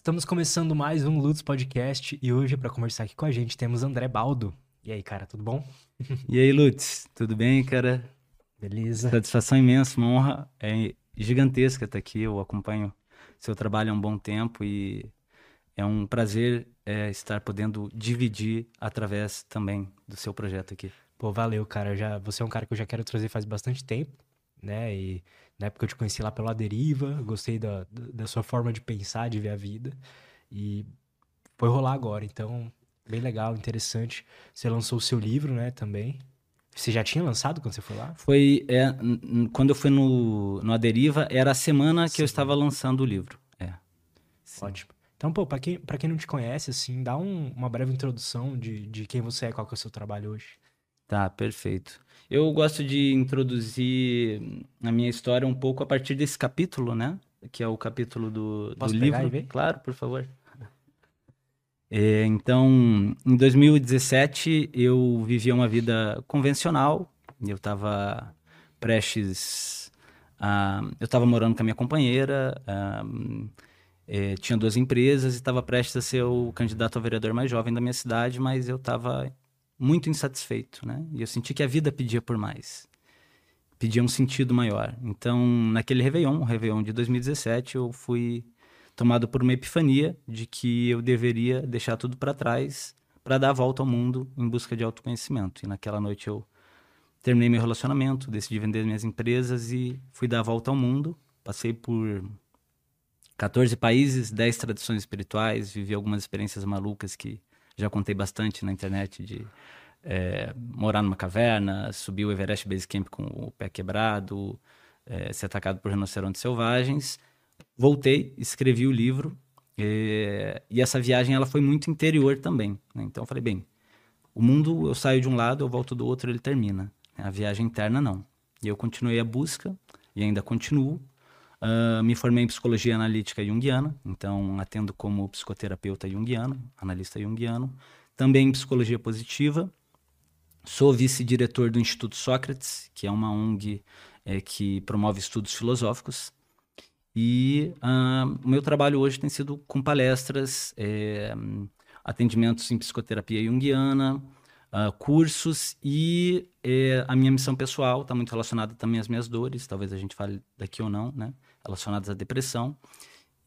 Estamos começando mais um Lutz Podcast e hoje para conversar aqui com a gente temos André Baldo. E aí, cara, tudo bom? E aí, Lutz, tudo bem, cara? Beleza. Satisfação imensa, uma honra é gigantesca estar aqui. Eu acompanho seu trabalho há um bom tempo e é um prazer é, estar podendo dividir através também do seu projeto aqui. Pô, valeu, cara. Já, você é um cara que eu já quero trazer faz bastante tempo, né? E na época eu te conheci lá pela Deriva, gostei da, da sua forma de pensar, de ver a vida. E foi rolar agora, então, bem legal, interessante. Você lançou o seu livro, né, também. Você já tinha lançado quando você foi lá? Foi, é, quando eu fui no, no A Deriva, era a semana que Sim. eu estava lançando o livro. É. Sim. Ótimo. Então, pô, pra quem, pra quem não te conhece, assim, dá um, uma breve introdução de, de quem você é, qual que é o seu trabalho hoje. Tá, perfeito. Eu gosto de introduzir a minha história um pouco a partir desse capítulo, né? Que é o capítulo do, do livro. Claro, por favor. É, então, em 2017, eu vivia uma vida convencional. Eu estava prestes a. Eu estava morando com a minha companheira, a, é, tinha duas empresas e estava prestes a ser o candidato a vereador mais jovem da minha cidade, mas eu estava muito insatisfeito, né? E eu senti que a vida pedia por mais. Pedia um sentido maior. Então, naquele Réveillon, o Réveillon de 2017, eu fui tomado por uma epifania de que eu deveria deixar tudo para trás para dar a volta ao mundo em busca de autoconhecimento. E naquela noite eu terminei meu relacionamento, decidi vender minhas empresas e fui dar a volta ao mundo. Passei por 14 países, 10 tradições espirituais, vivi algumas experiências malucas que já contei bastante na internet de é, morar numa caverna, subir o Everest Base Camp com o pé quebrado, é, ser atacado por rinocerontes selvagens. Voltei, escrevi o livro é, e essa viagem ela foi muito interior também. Né? Então eu falei, bem, o mundo eu saio de um lado, eu volto do outro, ele termina. A viagem interna não. E eu continuei a busca e ainda continuo. Uh, me formei em psicologia analítica junguiana, então atendo como psicoterapeuta junguiano, analista junguiano. Também em psicologia positiva. Sou vice-diretor do Instituto Sócrates, que é uma ONG é, que promove estudos filosóficos. E uh, o meu trabalho hoje tem sido com palestras, é, atendimentos em psicoterapia junguiana, uh, cursos e é, a minha missão pessoal está muito relacionada também às minhas dores, talvez a gente fale daqui ou não, né? Relacionadas à depressão.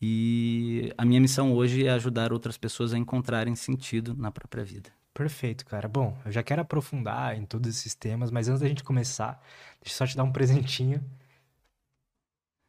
E a minha missão hoje é ajudar outras pessoas a encontrarem sentido na própria vida. Perfeito, cara. Bom, eu já quero aprofundar em todos esses temas, mas antes da gente começar, deixa eu só te dar um presentinho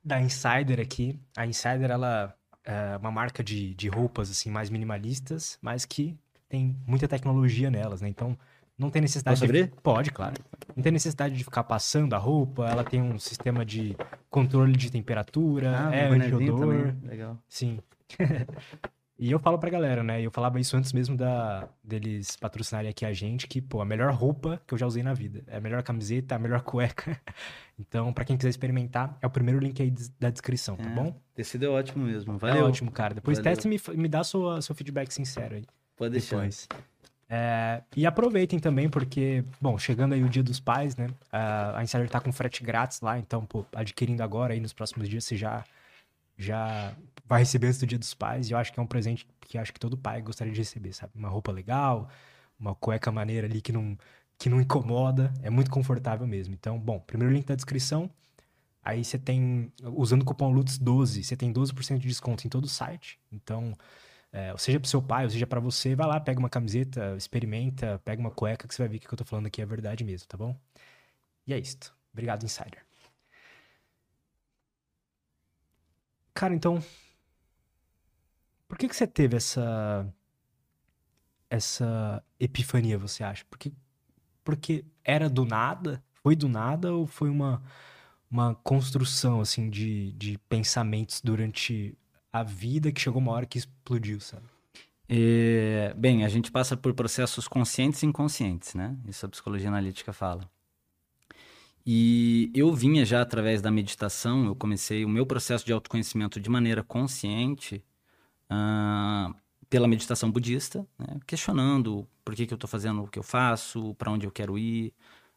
da Insider aqui. A Insider, ela é uma marca de, de roupas, assim, mais minimalistas, mas que tem muita tecnologia nelas, né? Então, não tem necessidade Posso abrir? De... Pode, claro. Não tem necessidade de ficar passando a roupa. Ela tem um sistema de controle de temperatura, ah, é anti-odor. Legal. Sim. e eu falo pra galera, né? Eu falava isso antes mesmo da deles patrocinarem aqui a gente, que, pô, a melhor roupa que eu já usei na vida. É a melhor camiseta, a melhor cueca. então, para quem quiser experimentar, é o primeiro link aí da descrição, tá é, bom? Tecido é ótimo mesmo. Valeu. É ótimo, cara. Depois Valeu. testa e me, me dá sua, seu feedback sincero aí. Pode deixar. Depois. É, e aproveitem também, porque, bom, chegando aí o Dia dos Pais, né? A Insider tá com frete grátis lá, então, pô, adquirindo agora aí nos próximos dias, você já, já vai receber antes do Dia dos Pais. E eu acho que é um presente que acho que todo pai gostaria de receber, sabe? Uma roupa legal, uma cueca maneira ali que não, que não incomoda, é muito confortável mesmo. Então, bom, primeiro link da descrição. Aí você tem, usando o cupom LUTS12, você tem 12% de desconto em todo o site. Então, é, ou seja para seu pai, ou seja para você, vai lá, pega uma camiseta, experimenta, pega uma cueca que você vai ver que o que eu tô falando aqui é verdade mesmo, tá bom? E é isto. Obrigado, Insider. Cara, então, por que que você teve essa essa epifania, você acha? Porque porque era do nada? Foi do nada ou foi uma uma construção assim de, de pensamentos durante a vida que chegou uma hora que explodiu, sabe? É, bem, a gente passa por processos conscientes e inconscientes, né? Isso a psicologia analítica fala. E eu vinha já através da meditação, eu comecei o meu processo de autoconhecimento de maneira consciente uh, pela meditação budista, né? questionando por que, que eu estou fazendo o que eu faço, para onde eu quero ir,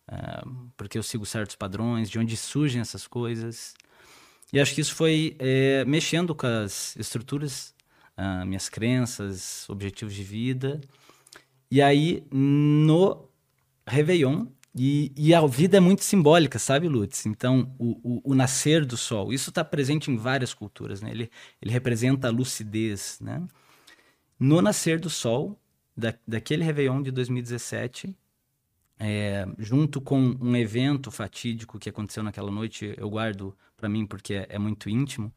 uh, porque eu sigo certos padrões, de onde surgem essas coisas. E acho que isso foi é, mexendo com as estruturas uh, minhas crenças, objetivos de vida. E aí, no Réveillon, e, e, a vida é muito simbólica, sabe, Lutz? Então, o, o, o nascer do sol, isso está presente em várias culturas, né? Ele, ele representa a lucidez, né? No nascer do sol, da, daquele Réveillon de 2017, é, junto com um evento fatídico que aconteceu naquela noite, eu guardo para mim porque é, é muito íntimo,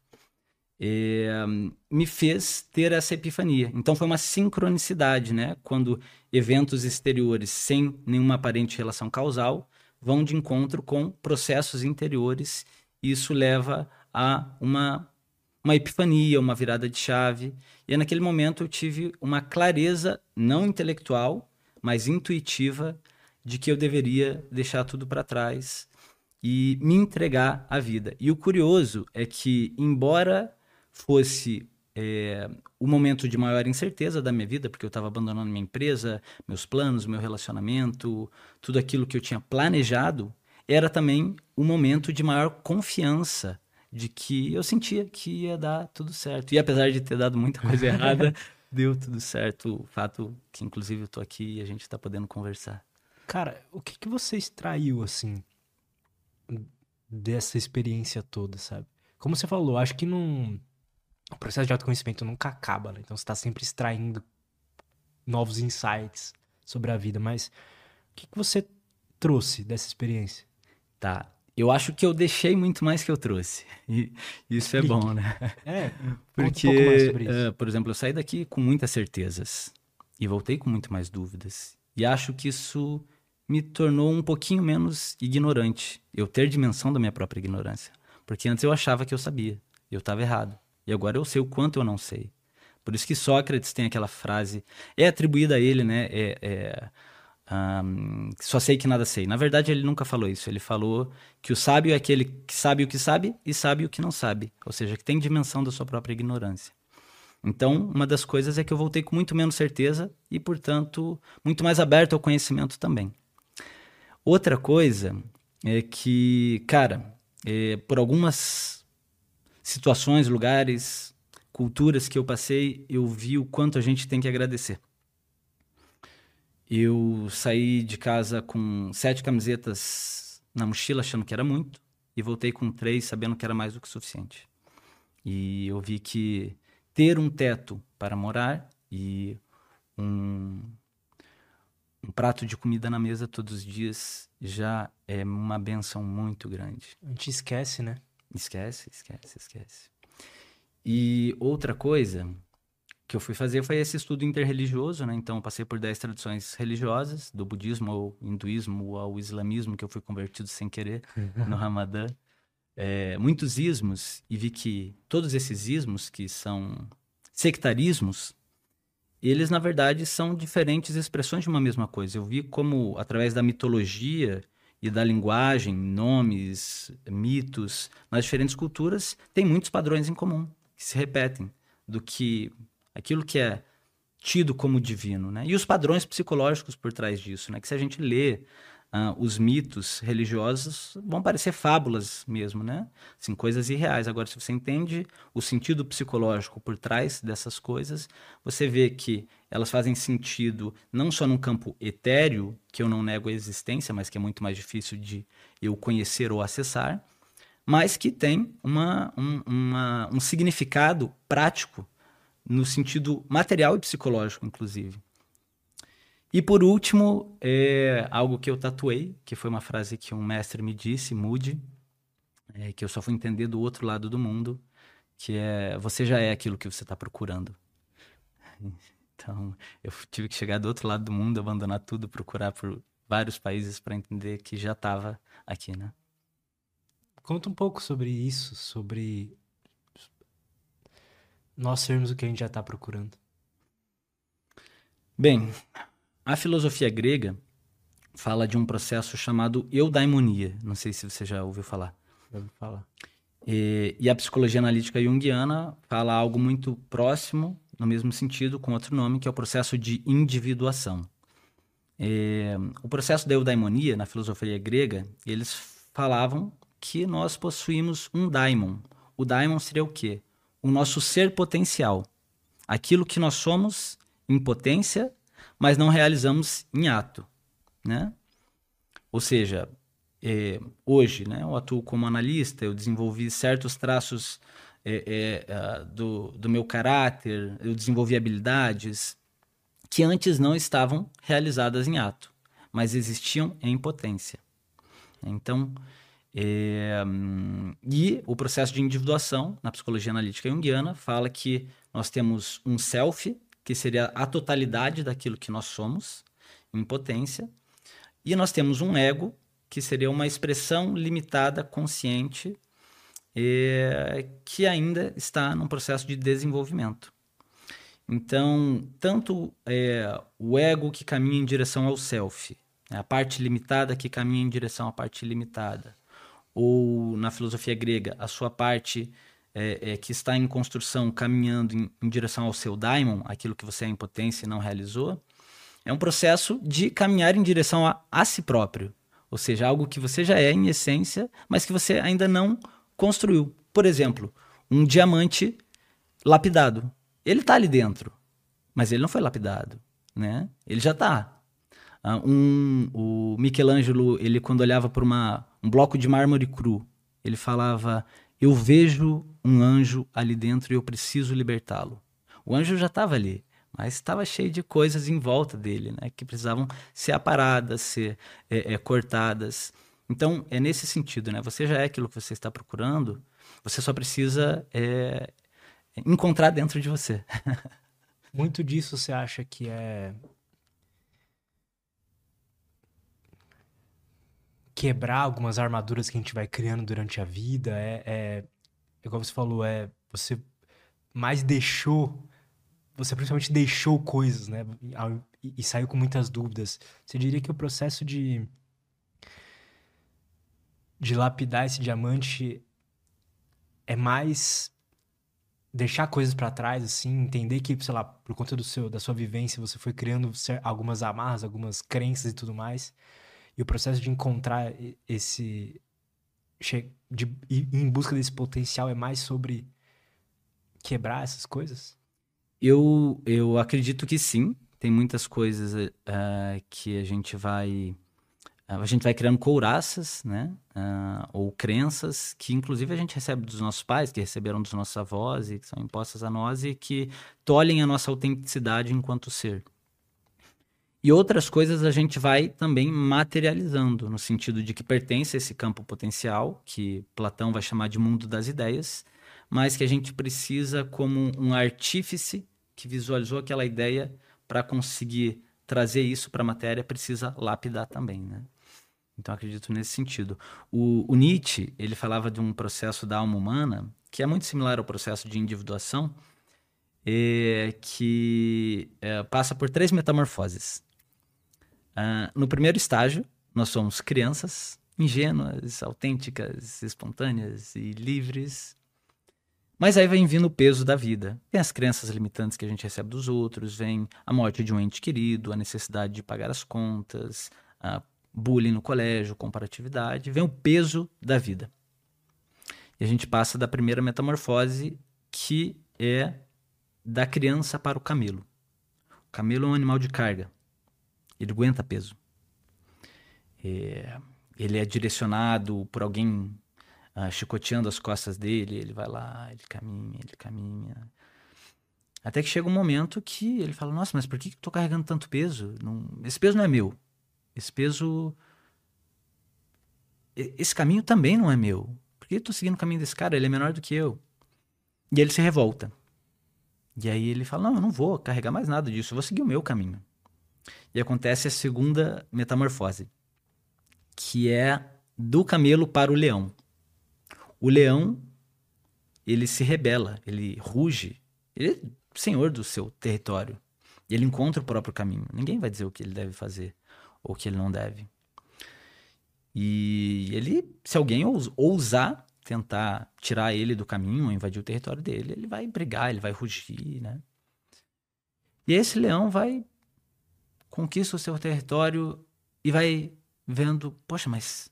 é, me fez ter essa epifania. Então foi uma sincronicidade, né? Quando eventos exteriores sem nenhuma aparente relação causal vão de encontro com processos interiores e isso leva a uma uma epifania, uma virada de chave. E naquele momento eu tive uma clareza não intelectual, mas intuitiva de que eu deveria deixar tudo para trás e me entregar à vida. E o curioso é que, embora fosse é, o momento de maior incerteza da minha vida, porque eu estava abandonando minha empresa, meus planos, meu relacionamento, tudo aquilo que eu tinha planejado, era também o momento de maior confiança de que eu sentia que ia dar tudo certo. E apesar de ter dado muita coisa errada, deu tudo certo. O fato que, inclusive, eu tô aqui e a gente está podendo conversar. Cara, o que, que você extraiu, assim, dessa experiência toda, sabe? Como você falou, acho que não o processo de autoconhecimento nunca acaba, né? Então você está sempre extraindo novos insights sobre a vida. Mas o que, que você trouxe dessa experiência? Tá. Eu acho que eu deixei muito mais que eu trouxe. E isso é bom, né? É, porque, um uh, por exemplo, eu saí daqui com muitas certezas e voltei com muito mais dúvidas. E acho que isso me tornou um pouquinho menos ignorante. Eu ter dimensão da minha própria ignorância. Porque antes eu achava que eu sabia. Eu estava errado. E agora eu sei o quanto eu não sei. Por isso que Sócrates tem aquela frase, é atribuída a ele, né? É, é, um, só sei que nada sei. Na verdade, ele nunca falou isso. Ele falou que o sábio é aquele que sabe o que sabe e sabe o que não sabe. Ou seja, que tem dimensão da sua própria ignorância. Então, uma das coisas é que eu voltei com muito menos certeza e, portanto, muito mais aberto ao conhecimento também. Outra coisa é que, cara, é, por algumas situações, lugares, culturas que eu passei, eu vi o quanto a gente tem que agradecer. Eu saí de casa com sete camisetas na mochila, achando que era muito, e voltei com três, sabendo que era mais do que suficiente. E eu vi que ter um teto para morar e um, um prato de comida na mesa todos os dias já é uma benção muito grande. A gente esquece, né? Esquece, esquece, esquece. E outra coisa que eu fui fazer foi esse estudo interreligioso, né? Então, eu passei por 10 tradições religiosas, do budismo ao hinduísmo ao islamismo, que eu fui convertido sem querer uhum. no Ramadã. É, muitos ismos, e vi que todos esses ismos, que são sectarismos, eles, na verdade, são diferentes expressões de uma mesma coisa. Eu vi como, através da mitologia e da linguagem, nomes, mitos, nas diferentes culturas, tem muitos padrões em comum que se repetem do que aquilo que é tido como divino, né? E os padrões psicológicos por trás disso, né? Que se a gente lê uh, os mitos religiosos vão parecer fábulas mesmo, né? Assim, coisas irreais. Agora, se você entende o sentido psicológico por trás dessas coisas, você vê que elas fazem sentido não só num campo etéreo, que eu não nego a existência, mas que é muito mais difícil de eu conhecer ou acessar, mas que tem uma, um, uma, um significado prático no sentido material e psicológico, inclusive. E por último, é algo que eu tatuei, que foi uma frase que um mestre me disse, mude, é, que eu só fui entender do outro lado do mundo, que é você já é aquilo que você está procurando. Então, eu tive que chegar do outro lado do mundo, abandonar tudo, procurar por vários países para entender que já estava aqui, né? Conta um pouco sobre isso, sobre nós sermos o que a gente já está procurando. Bem, a filosofia grega fala de um processo chamado eudaimonia. Não sei se você já ouviu falar. ouvi falar. E, e, a psicologia analítica junguiana fala algo muito próximo, no mesmo sentido, com outro nome, que é o processo de individuação. E, o processo da eudaimonia, na filosofia grega, eles falavam que nós possuímos um daimon. O daimon seria o quê? O nosso ser potencial. aquilo que nós somos em potência, mas não realizamos em ato, né? Ou seja, é, hoje, né, eu atuo como analista, eu desenvolvi certos traços é, é, do, do meu caráter, eu desenvolvi habilidades que antes não estavam realizadas em ato, mas existiam em potência. Então, é, e o processo de individuação na psicologia analítica junguiana fala que nós temos um self, que seria a totalidade daquilo que nós somos, em potência, e nós temos um ego, que seria uma expressão limitada, consciente, que ainda está num processo de desenvolvimento. Então, tanto é, o ego que caminha em direção ao self, né, a parte limitada que caminha em direção à parte limitada, ou na filosofia grega, a sua parte é, é, que está em construção, caminhando em, em, direção ao seu daimon, aquilo que você é em potência e não realizou, é um processo de caminhar em direção a, a si próprio. Ou seja, algo que você já é em essência, mas que você ainda não construiu. Por exemplo, um diamante lapidado. Ele está ali dentro, mas ele não foi lapidado, né? Ele já está. Uh, um, o Michelangelo, ele quando olhava para um bloco de mármore cru, ele falava: Eu vejo um anjo ali dentro e eu preciso libertá-lo. O anjo já estava ali, mas estava cheio de coisas em volta dele, né, que precisavam ser aparadas, ser é, é, cortadas. Então, é nesse sentido, né? Você já é aquilo que você está procurando, você só precisa é, encontrar dentro de você. Muito disso você acha que é quebrar algumas armaduras que a gente vai criando durante a vida. É, é igual você falou, é você mais deixou, você principalmente deixou coisas, né? E, e saiu com muitas dúvidas. Você diria que o processo de de lapidar esse diamante é mais deixar coisas para trás, assim, entender que, sei lá, por conta do seu, da sua vivência, você foi criando algumas amarras, algumas crenças e tudo mais. E o processo de encontrar esse. de ir em busca desse potencial é mais sobre quebrar essas coisas? Eu, eu acredito que sim. Tem muitas coisas uh, que a gente vai. A gente vai criando couraças, né? Uh, ou crenças que, inclusive, a gente recebe dos nossos pais, que receberam dos nossos avós e que são impostas a nós e que tolhem a nossa autenticidade enquanto ser. E outras coisas a gente vai também materializando, no sentido de que pertence a esse campo potencial, que Platão vai chamar de mundo das ideias, mas que a gente precisa, como um artífice que visualizou aquela ideia, para conseguir trazer isso para a matéria, precisa lapidar também. Né? Então, acredito nesse sentido. O, o Nietzsche ele falava de um processo da alma humana que é muito similar ao processo de individuação, é, que é, passa por três metamorfoses. Uh, no primeiro estágio, nós somos crianças ingênuas, autênticas, espontâneas e livres. Mas aí vem vindo o peso da vida. Vem as crenças limitantes que a gente recebe dos outros, vem a morte de um ente querido, a necessidade de pagar as contas, a bullying no colégio, comparatividade, vem o peso da vida. E a gente passa da primeira metamorfose, que é da criança para o camelo. O camelo é um animal de carga. Ele aguenta peso. É, ele é direcionado por alguém uh, chicoteando as costas dele. Ele vai lá, ele caminha, ele caminha. Até que chega um momento que ele fala: Nossa, mas por que estou carregando tanto peso? Não, esse peso não é meu. Esse peso. Esse caminho também não é meu. Por que eu estou seguindo o caminho desse cara? Ele é menor do que eu. E ele se revolta. E aí ele fala: Não, eu não vou carregar mais nada disso. Eu vou seguir o meu caminho. E acontece a segunda metamorfose, que é do camelo para o leão. O leão, ele se rebela, ele ruge, ele é senhor do seu território. Ele encontra o próprio caminho. Ninguém vai dizer o que ele deve fazer ou o que ele não deve. E ele, se alguém ousar tentar tirar ele do caminho, invadir o território dele, ele vai brigar, ele vai rugir, né? E esse leão vai conquista o seu território e vai vendo, poxa, mas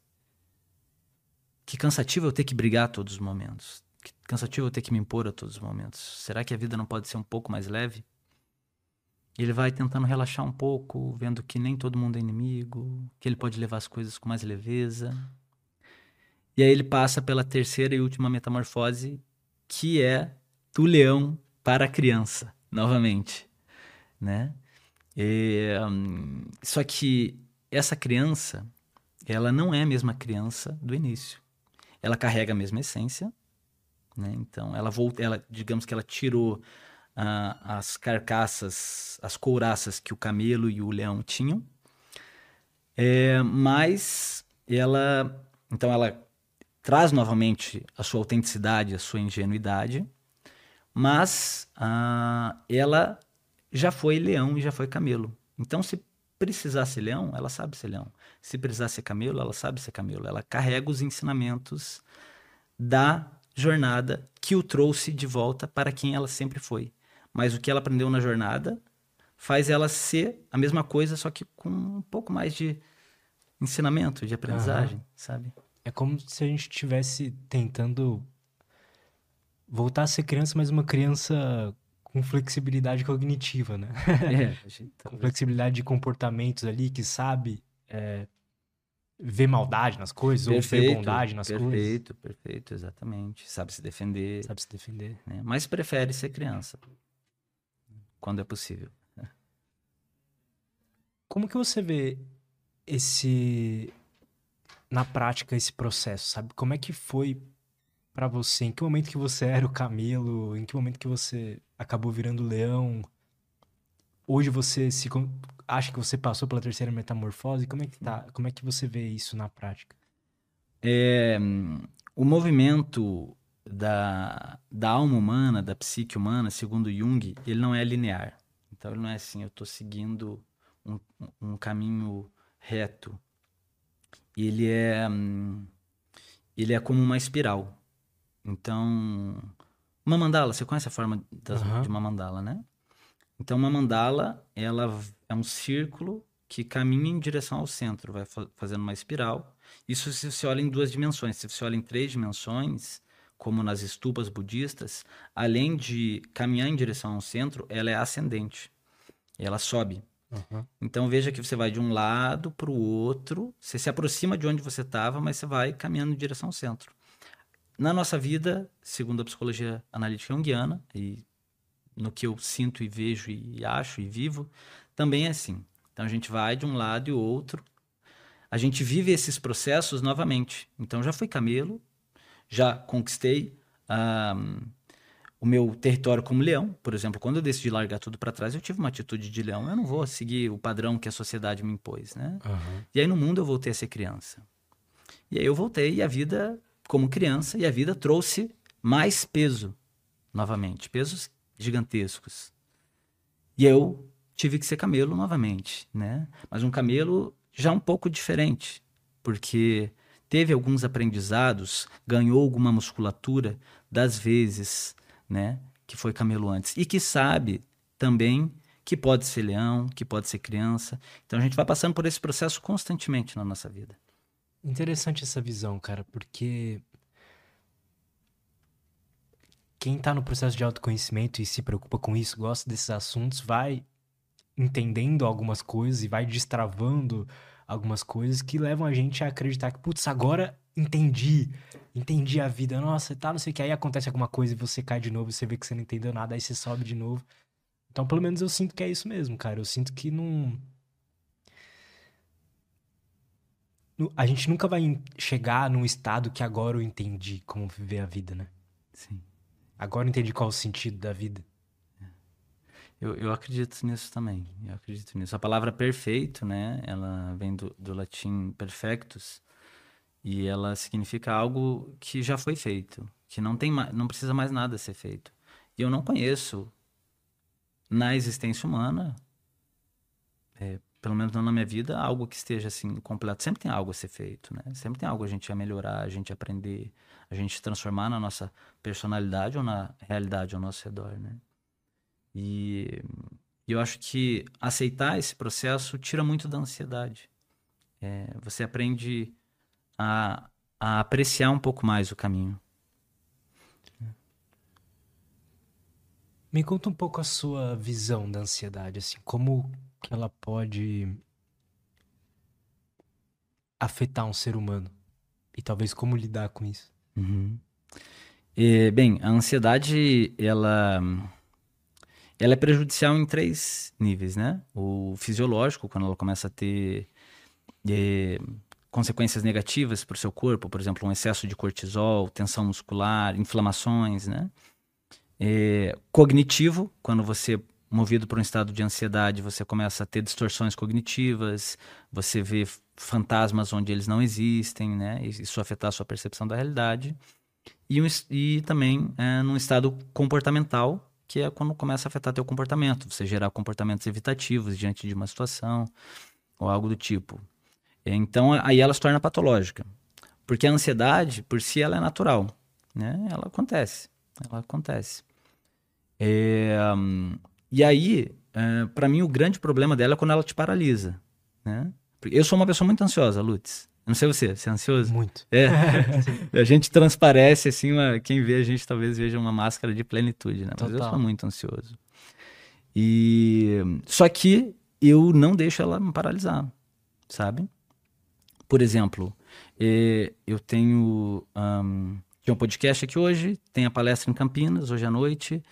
que cansativo eu ter que brigar todos os momentos. Que cansativo eu ter que me impor a todos os momentos. Será que a vida não pode ser um pouco mais leve? Ele vai tentando relaxar um pouco, vendo que nem todo mundo é inimigo, que ele pode levar as coisas com mais leveza. E aí ele passa pela terceira e última metamorfose, que é do leão para a criança, novamente, né? Um, só que essa criança, ela não é a mesma criança do início. Ela carrega a mesma essência, né? Então, ela volta, ela, digamos que ela tirou uh, as carcaças, as couraças que o camelo e o leão tinham, é, mas ela, então ela traz novamente a sua autenticidade, a sua ingenuidade, mas uh, ela já foi leão e já foi camelo. Então, se precisar ser leão, ela sabe ser leão. Se precisar ser camelo, ela sabe ser camelo. Ela carrega os ensinamentos da jornada que o trouxe de volta para quem ela sempre foi. Mas o que ela aprendeu na jornada faz ela ser a mesma coisa, só que com um pouco mais de ensinamento, de aprendizagem, uhum. sabe? É como se a gente estivesse tentando voltar a ser criança, mas uma criança com flexibilidade cognitiva, né? É, tá com flexibilidade de comportamentos ali, que sabe é, ver maldade nas coisas perfeito, ou ver bondade nas perfeito, coisas. Perfeito, perfeito, exatamente. Sabe se defender. Sabe se defender. Né? Mas prefere ser criança, quando é possível. Como que você vê esse na prática esse processo, sabe? Como é que foi para você? Em que momento que você era o camelo? Em que momento que você acabou virando leão? Hoje você se acha que você passou pela terceira metamorfose? Como é que tá? Como é que você vê isso na prática? É, o movimento da, da alma humana, da psique humana, segundo Jung, ele não é linear. Então ele não é assim, eu estou seguindo um, um caminho reto. Ele é ele é como uma espiral. Então, uma mandala, você conhece a forma das, uhum. de uma mandala, né? Então, uma mandala, ela é um círculo que caminha em direção ao centro, vai fazendo uma espiral. Isso se você olha em duas dimensões. Se você olha em três dimensões, como nas estupas budistas, além de caminhar em direção ao centro, ela é ascendente. Ela sobe. Uhum. Então veja que você vai de um lado para o outro, você se aproxima de onde você estava, mas você vai caminhando em direção ao centro. Na nossa vida, segundo a psicologia analítica junguiana, e no que eu sinto e vejo e acho e vivo, também é assim. Então a gente vai de um lado e outro. A gente vive esses processos novamente. Então já fui camelo, já conquistei um, o meu território como leão. Por exemplo, quando eu decidi largar tudo para trás, eu tive uma atitude de leão. Eu não vou seguir o padrão que a sociedade me impôs, né? Uhum. E aí no mundo eu voltei a ser criança. E aí eu voltei e a vida como criança e a vida trouxe mais peso novamente, pesos gigantescos. E eu tive que ser camelo novamente, né? Mas um camelo já um pouco diferente, porque teve alguns aprendizados, ganhou alguma musculatura das vezes, né, que foi camelo antes e que sabe também que pode ser leão, que pode ser criança. Então a gente vai passando por esse processo constantemente na nossa vida. Interessante essa visão, cara, porque quem está no processo de autoconhecimento e se preocupa com isso, gosta desses assuntos, vai entendendo algumas coisas e vai destravando algumas coisas que levam a gente a acreditar que, putz, agora entendi, entendi a vida, nossa, tá, não sei o que, aí acontece alguma coisa e você cai de novo, você vê que você não entendeu nada, aí você sobe de novo. Então, pelo menos eu sinto que é isso mesmo, cara. Eu sinto que não a gente nunca vai chegar num estado que agora eu entendi como viver a vida, né? Sim. Agora eu entendi qual o sentido da vida. Eu, eu acredito nisso também. Eu acredito nisso. A palavra perfeito, né? Ela vem do, do latim perfectus e ela significa algo que já foi feito, que não tem não precisa mais nada ser feito. E eu não conheço na existência humana é, pelo menos não na minha vida, algo que esteja assim completo. Sempre tem algo a ser feito, né? Sempre tem algo a gente a melhorar, a gente aprender, a gente transformar na nossa personalidade ou na realidade ao nosso redor, né? E eu acho que aceitar esse processo tira muito da ansiedade. É, você aprende a, a apreciar um pouco mais o caminho. Me conta um pouco a sua visão da ansiedade, assim, como que ela pode afetar um ser humano e talvez como lidar com isso. Uhum. E, bem, a ansiedade ela ela é prejudicial em três níveis, né? O fisiológico, quando ela começa a ter é, consequências negativas para o seu corpo, por exemplo, um excesso de cortisol, tensão muscular, inflamações, né? É, cognitivo, quando você movido por um estado de ansiedade, você começa a ter distorções cognitivas, você vê fantasmas onde eles não existem, né? Isso afetar a sua percepção da realidade. E, e também é, num estado comportamental, que é quando começa a afetar teu comportamento, você gerar comportamentos evitativos diante de uma situação ou algo do tipo. Então aí ela se torna patológica, porque a ansiedade por si ela é natural, né? Ela acontece, ela acontece. É, e aí, é, para mim o grande problema dela é quando ela te paralisa, né? Eu sou uma pessoa muito ansiosa, Lutz. Não sei você, você é ansioso? Muito. É. a gente transparece, assim, uma, quem vê a gente talvez veja uma máscara de plenitude, né? Mas Total. eu sou muito ansioso. E só que eu não deixo ela me paralisar, sabe? Por exemplo, eh, eu tenho um, um podcast aqui hoje, tem a palestra em Campinas hoje à noite,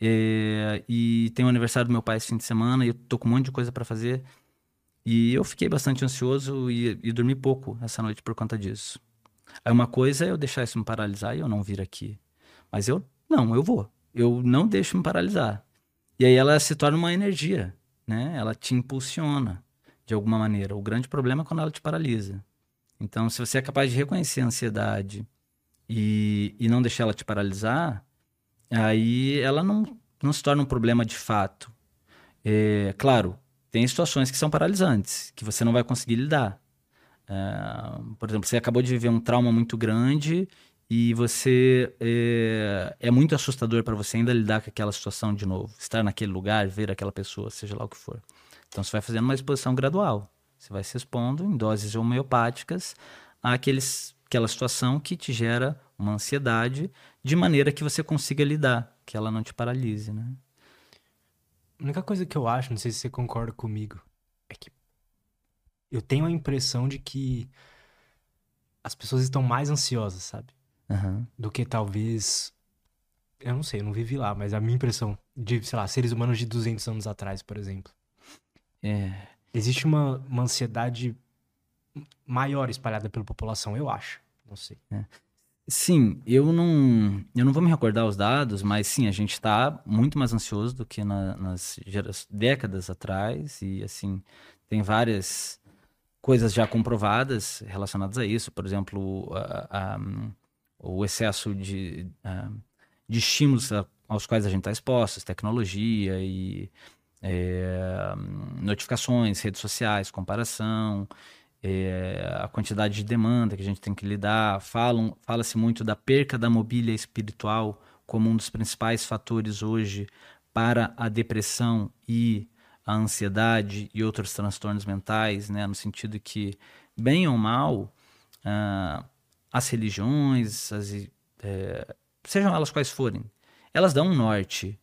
eh, e tem o aniversário do meu pai esse fim de semana, e eu tô com um monte de coisa para fazer. E eu fiquei bastante ansioso e, e dormi pouco essa noite por conta disso. Aí uma coisa é eu deixar isso me paralisar e eu não vir aqui. Mas eu, não, eu vou. Eu não deixo me paralisar. E aí ela se torna uma energia, né? Ela te impulsiona de alguma maneira. O grande problema é quando ela te paralisa. Então, se você é capaz de reconhecer a ansiedade e, e não deixar ela te paralisar, aí ela não, não se torna um problema de fato. É, claro, tem situações que são paralisantes, que você não vai conseguir lidar. É, por exemplo, você acabou de viver um trauma muito grande e você é, é muito assustador para você ainda lidar com aquela situação de novo, estar naquele lugar, ver aquela pessoa, seja lá o que for. Então você vai fazendo uma exposição gradual. Você vai se expondo em doses homeopáticas àqueles, àquela situação que te gera uma ansiedade, de maneira que você consiga lidar, que ela não te paralise, né? A única coisa que eu acho, não sei se você concorda comigo, é que eu tenho a impressão de que as pessoas estão mais ansiosas, sabe? Uhum. Do que talvez. Eu não sei, eu não vivi lá, mas a minha impressão de, sei lá, seres humanos de 200 anos atrás, por exemplo. É. Existe uma, uma ansiedade maior espalhada pela população, eu acho. Não sei. É. Sim, eu não, eu não vou me recordar os dados, mas sim, a gente está muito mais ansioso do que na, nas décadas atrás e assim tem várias coisas já comprovadas relacionadas a isso, por exemplo, a, a, o excesso de, a, de estímulos aos quais a gente está exposto, tecnologia e é, notificações, redes sociais, comparação, é, a quantidade de demanda que a gente tem que lidar. Falam, fala-se muito da perca da mobília espiritual como um dos principais fatores hoje para a depressão e a ansiedade e outros transtornos mentais, né? no sentido que, bem ou mal, ah, as religiões, as, é, sejam elas quais forem, elas dão um norte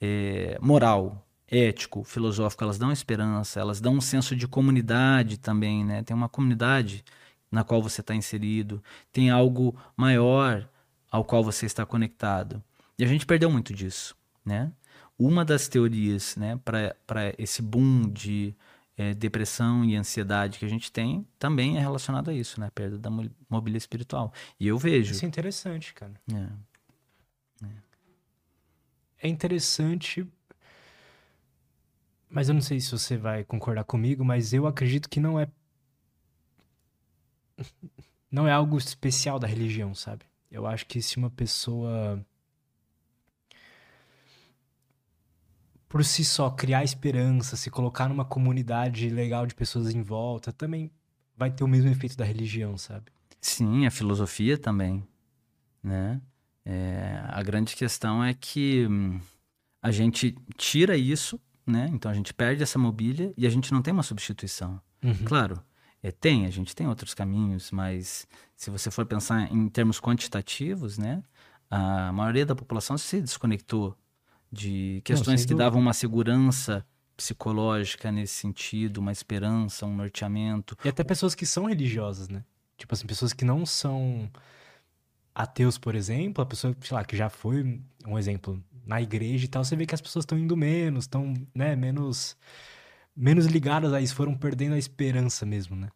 é, moral ético, filosófico, elas dão esperança, elas dão um senso de comunidade também, né? Tem uma comunidade na qual você está inserido, tem algo maior ao qual você está conectado. E a gente perdeu muito disso, né? Uma das teorias, né, para esse boom de é, depressão e ansiedade que a gente tem também é relacionado a isso, né? Perda da mobília espiritual. E eu vejo. Isso é interessante, cara. É, é. é interessante mas eu não sei se você vai concordar comigo, mas eu acredito que não é. Não é algo especial da religião, sabe? Eu acho que se uma pessoa. Por si só, criar esperança, se colocar numa comunidade legal de pessoas em volta, também vai ter o mesmo efeito da religião, sabe? Sim, a filosofia também, né? É, a grande questão é que hum, a gente tira isso né? Então a gente perde essa mobília e a gente não tem uma substituição. Uhum. Claro, é, tem, a gente tem outros caminhos, mas se você for pensar em termos quantitativos, né? A maioria da população se desconectou de questões sem que davam uma segurança psicológica nesse sentido, uma esperança, um norteamento. E até pessoas que são religiosas, né? Tipo assim, pessoas que não são ateus, por exemplo, a pessoa, sei lá, que já foi, um exemplo, na igreja e tal, você vê que as pessoas estão indo menos, estão, né, menos menos ligadas a isso, foram perdendo a esperança mesmo, né?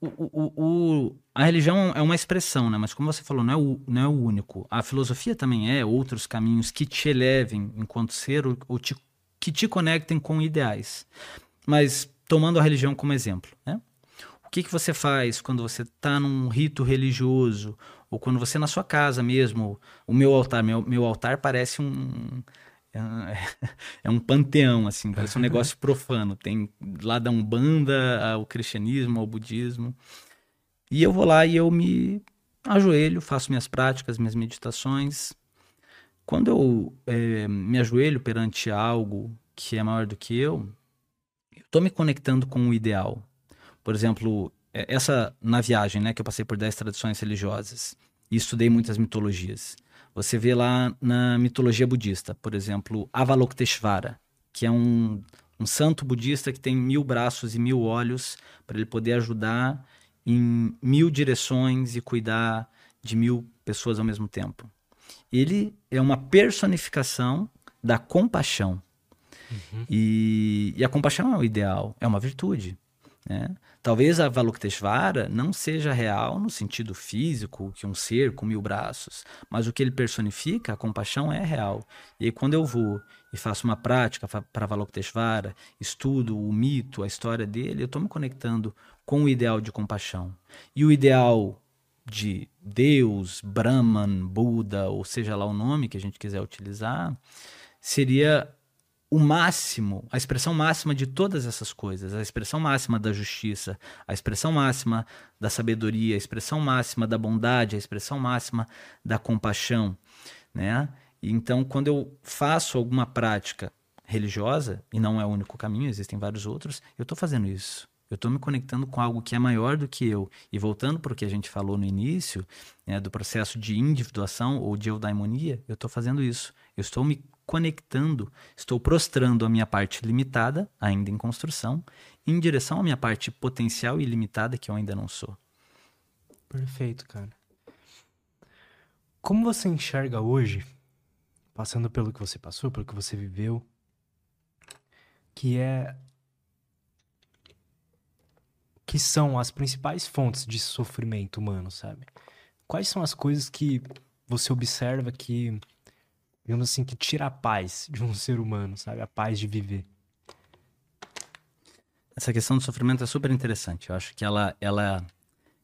O, o- o- o- a religião é uma expressão, né? Mas como você falou, não é, o, não é o único. A filosofia também é outros caminhos que te elevem enquanto ser ou, ou te- que te conectem com ideais. Mas tomando a religião como exemplo, né? O que, que você faz quando você está num rito religioso ou quando você na sua casa mesmo, o meu altar, meu, meu altar parece um é- é um panteão assim, parece um negócio profano. Tem lá da umbanda ao cristianismo, ao budismo. E eu vou lá e eu me ajoelho, faço minhas práticas, minhas meditações. Quando eu eh, me ajoelho perante algo que é maior do que eu, eu estou me conectando com o ideal. Por exemplo, essa na viagem, né, que eu passei por 10 tradições religiosas e estudei muitas mitologias. Você vê lá na mitologia budista, por exemplo, Avalokiteshvara, que é um, um santo budista que tem mil braços e mil olhos para ele poder ajudar em mil direções e cuidar de mil pessoas ao mesmo tempo. Ele é uma personificação da compaixão. E, e a compaixão é o ideal, é uma virtude. Né? Talvez a Avalokiteshvara não seja real no sentido físico, que um ser com mil braços, mas o que ele personifica, a compaixão é real. E aí, quando eu vou e faço uma prática para Avalokiteshvara, estudo o mito, a história dele, eu estou me conectando com o ideal de compaixão. E o ideal de Deus, Brahman, Buda, ou seja lá o nome que a gente quiser utilizar, seria o máximo, a expressão máxima de todas essas coisas, a expressão máxima da justiça, a expressão máxima da sabedoria, a expressão máxima da bondade, a expressão máxima da compaixão, né? Então, quando eu faço alguma prática religiosa, e não é o único caminho, existem vários outros, eu estou fazendo isso. Eu estou me conectando com algo que é maior do que eu. E voltando para o que a gente falou no início, né, do processo de individuação ou de eudaimonia, eu estou fazendo isso. Eu estou me conectando, estou prostrando a minha parte limitada, ainda em construção, em direção à minha parte potencial e limitada, que eu ainda não sou. Perfeito, cara. Como você enxerga hoje, passando pelo que você passou, pelo que você viveu, que é que são as principais fontes de sofrimento humano, sabe? Quais são as coisas que você observa que, digamos assim, que tira a paz de um ser humano, sabe? A paz de viver. Essa questão do sofrimento é super interessante. Eu acho que ela, ela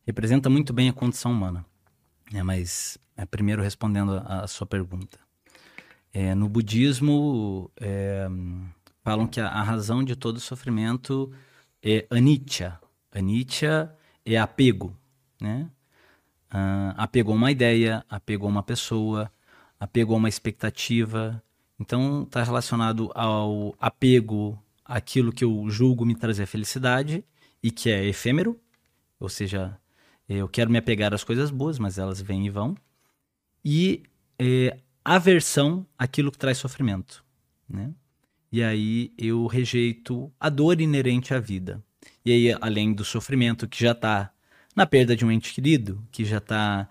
representa muito bem a condição humana. né? mas, é, primeiro respondendo a, a sua pergunta. É, no budismo, é, falam que a, a razão de todo sofrimento é anicca. Anicca é apego, né? Ah, apego a uma ideia, apego a uma pessoa, apego a uma expectativa. Então, está relacionado ao apego àquilo que eu julgo me trazer felicidade e que é efêmero, ou seja, eu quero me apegar às coisas boas, mas elas vêm e vão. E é, aversão àquilo que traz sofrimento, né? E aí eu rejeito a dor inerente à vida. E aí, além do sofrimento que já está na perda de um ente querido, que já está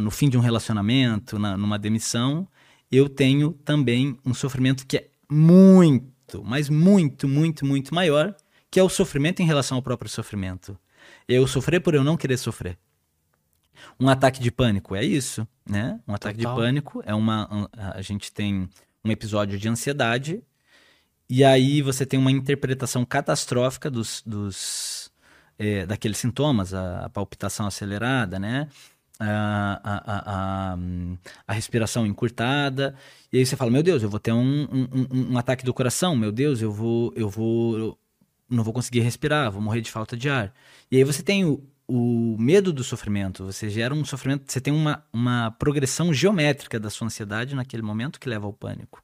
no fim de um relacionamento, na, numa demissão, eu tenho também um sofrimento que é muito, mas muito, muito, muito maior, que é o sofrimento em relação ao próprio sofrimento. Eu sofrer por eu não querer sofrer. Um ataque de pânico é isso, né? Um ataque Total. de pânico é uma. A gente tem um episódio de ansiedade, e aí você tem uma interpretação catastrófica dos, dos é, daqueles sintomas, a, a palpitação acelerada, né? A, a, a, a, respiração encurtada, e aí você fala, meu Deus, eu vou ter um, um, um- ataque do coração, meu Deus, eu vou, eu vou, não vou conseguir respirar, vou morrer de falta de ar. E aí você tem o, o medo do sofrimento, você gera um sofrimento, você tem uma, uma progressão geométrica da sua ansiedade naquele momento que leva ao pânico.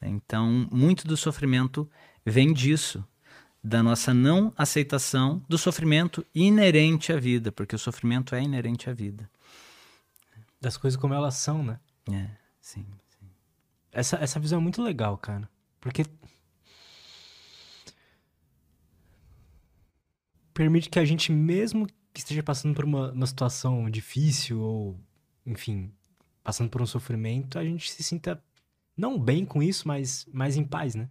Então, muito do sofrimento vem disso, da nossa não aceitação do sofrimento inerente à vida, porque o sofrimento é inerente à vida. Das coisas como elas são, né? É, sim. Essa, essa visão é muito legal, cara. Porque. Permite que a gente, mesmo que esteja passando por uma, uma situação difícil ou, enfim, passando por um sofrimento, a gente se sinta não bem com isso, mas mais em paz, né?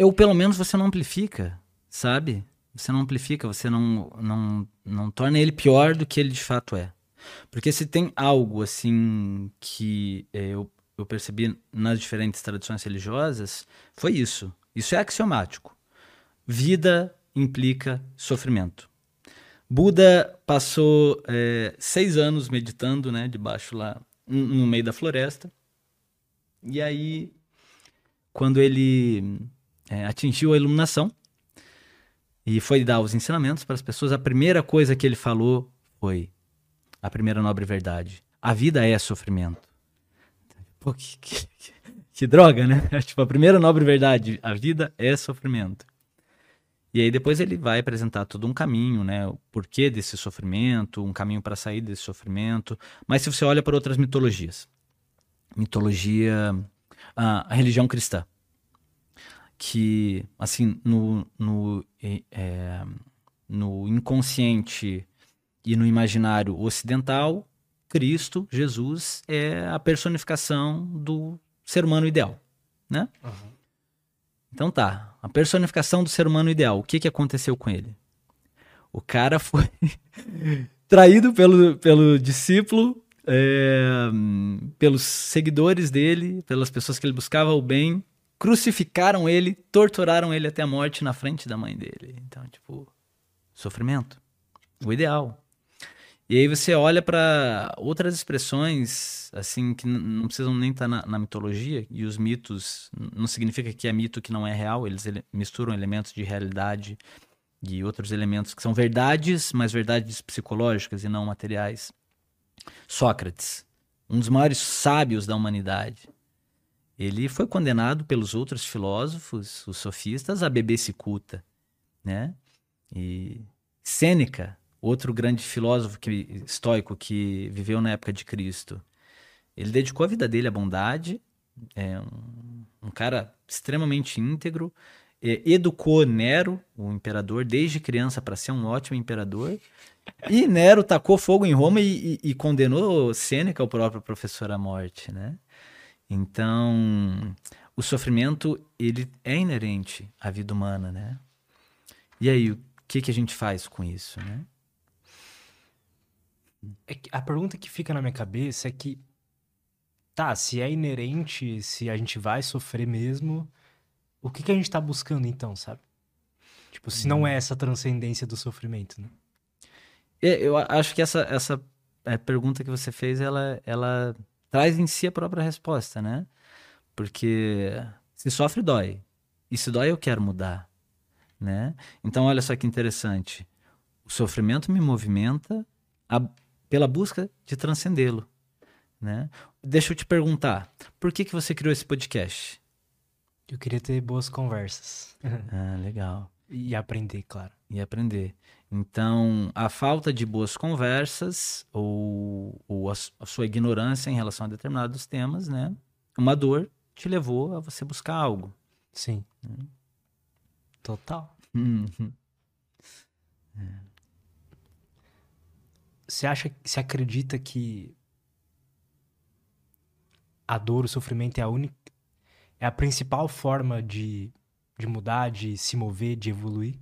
Eu, pelo menos, você não amplifica, sabe? Você não amplifica, você não, não, não torna ele pior do que ele de fato é. Porque se tem algo assim que é, eu, eu percebi nas diferentes tradições religiosas, foi isso. Isso é axiomático. Vida implica sofrimento. Buda passou é, seis anos meditando, né, debaixo lá, no meio da floresta. E aí, quando ele é, atingiu a iluminação e foi dar os ensinamentos para as pessoas, a primeira coisa que ele falou foi a primeira nobre verdade: a vida é sofrimento. Pô, que, que, que droga, né? tipo, a primeira nobre verdade: a vida é sofrimento. E aí depois ele vai apresentar todo um caminho, né? O porquê desse sofrimento, um caminho para sair desse sofrimento. Mas se você olha para outras mitologias, mitologia, a, a religião cristã, que assim no, no, é, no inconsciente e no imaginário ocidental, Cristo, Jesus, é a personificação do ser humano ideal, né? Uhum. Então tá, a personificação do ser humano ideal. O que, que aconteceu com ele? O cara foi traído pelo, pelo discípulo, é, pelos seguidores dele, pelas pessoas que ele buscava o bem, crucificaram ele, torturaram ele até a morte na frente da mãe dele. Então, tipo, sofrimento. O ideal. E aí você olha para outras expressões, assim, que não precisam nem estar tá na, na, mitologia, e os mitos, não significa que é mito que não é real, eles ele, misturam elementos de realidade e outros elementos que são verdades, mas verdades psicológicas e não materiais. Sócrates, um dos maiores sábios da humanidade, ele foi condenado pelos outros filósofos, os sofistas, a beber cicuta, né? E Sêneca, outro grande filósofo que, estoico que viveu na época de Cristo, ele dedicou a vida dele à bondade, é um, um cara extremamente íntegro, é, educou Nero, o imperador, desde criança para ser um ótimo imperador. E Nero tacou fogo em Roma e, e, e condenou Sêneca, o próprio professor, à morte, né? Então, o sofrimento ele é inerente à vida humana, né? E aí, o que, que a gente faz com isso, né? É a pergunta que fica na minha cabeça é que, tá, se é inerente, se a gente vai sofrer mesmo, o que, que a gente tá buscando então, sabe? Tipo, se não é essa transcendência do sofrimento, né? É, eu acho que essa, essa é, pergunta que você fez, ela, ela traz em si a própria resposta, né? Porque se sofre, dói. E se dói, eu quero mudar, né? Então, olha só que interessante. O sofrimento me movimenta a pela busca de transcendê-lo. Né? Deixa eu te perguntar, por que, que você criou esse podcast? Eu queria ter boas conversas. ah, legal. E aprender, claro. E aprender. Então, a falta de boas conversas ou, ou a, a, sua ignorância em relação a determinados temas, né? Uma dor te levou a você buscar algo. Sim. Hum. Total. Uhum. É. Você acha, você acredita que a dor, o sofrimento é a única, é a principal forma de, de mudar, de se mover, de evoluir?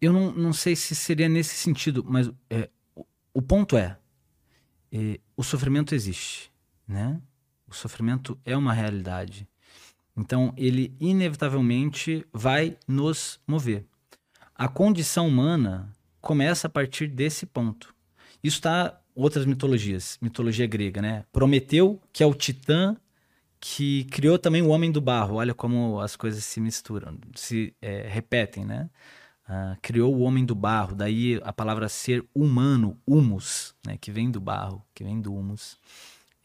Eu não, não sei se seria nesse sentido, mas é, o, o, ponto é, é, o sofrimento existe, né? O sofrimento é uma realidade. Então, ele inevitavelmente vai nos mover a condição humana começa a partir desse ponto. Isso está outras mitologias, mitologia grega, né? Prometeu, que é o titã que criou também o homem do barro. Olha como as coisas se misturam, se é, repetem, né? Uh, criou o homem do barro, daí a palavra ser humano, humus, né? que vem do barro, que vem do humus.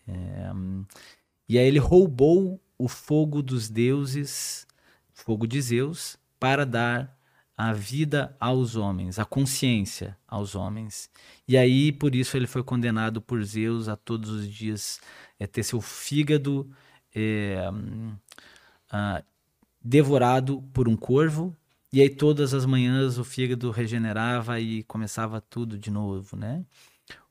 É, e aí ele roubou o fogo dos deuses, fogo de Zeus, para dar a vida aos homens, a consciência aos homens. E aí, por isso, ele foi condenado por Zeus a todos os dias é, ter seu fígado é, ah, devorado por um corvo. E aí, todas as manhãs, o fígado regenerava e começava tudo de novo, né?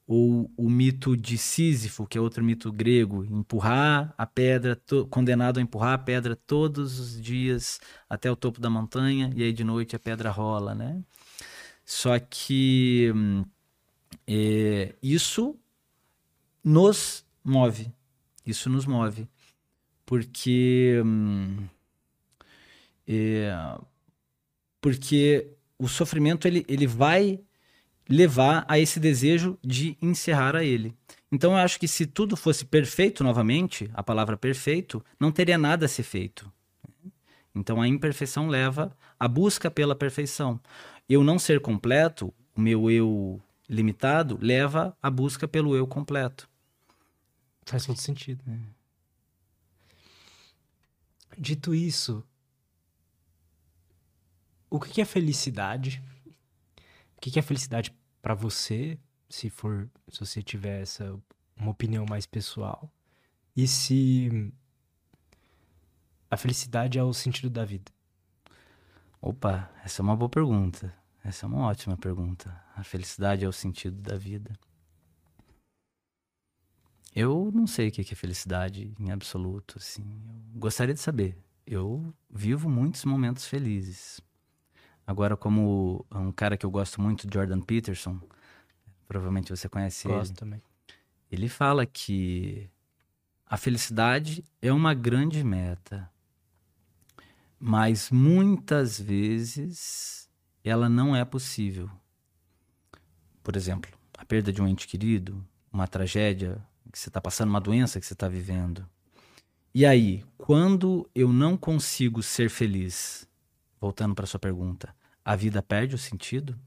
ou o mito de Sísifo, que é outro mito grego, empurrar a pedra, condenado a empurrar a pedra todos os dias até o topo da montanha e aí de noite a pedra rola, né? Só que é, isso nos move, isso nos move, porque é, porque o sofrimento ele, ele vai levar a esse desejo de encerrar a ele. Então eu acho que se tudo fosse perfeito novamente, a palavra perfeito, não teria nada a ser feito. Então a imperfeição leva à busca pela perfeição. Eu não ser completo, o meu eu limitado, leva à busca pelo eu completo. Faz todo sentido. É. Dito isso, o que é felicidade? que, que é felicidade para você, se for, se você tiver essa uma opinião mais pessoal, e se a felicidade é o sentido da vida? Opa, essa é uma boa pergunta. Essa é uma ótima pergunta. A felicidade é o sentido da vida. Eu não sei o que é felicidade em absoluto, assim. Eu gostaria de saber. Eu vivo muitos momentos felizes. Agora, como um cara que eu gosto muito, Jordan Peterson, provavelmente você conhece gosto ele. também. Ele fala que a felicidade é uma grande meta, mas muitas vezes ela não é possível. Por exemplo, a perda de um ente querido, uma tragédia que você está passando, uma doença que você está vivendo. E aí, quando eu não consigo ser feliz, voltando para sua pergunta, a vida perde o sentido?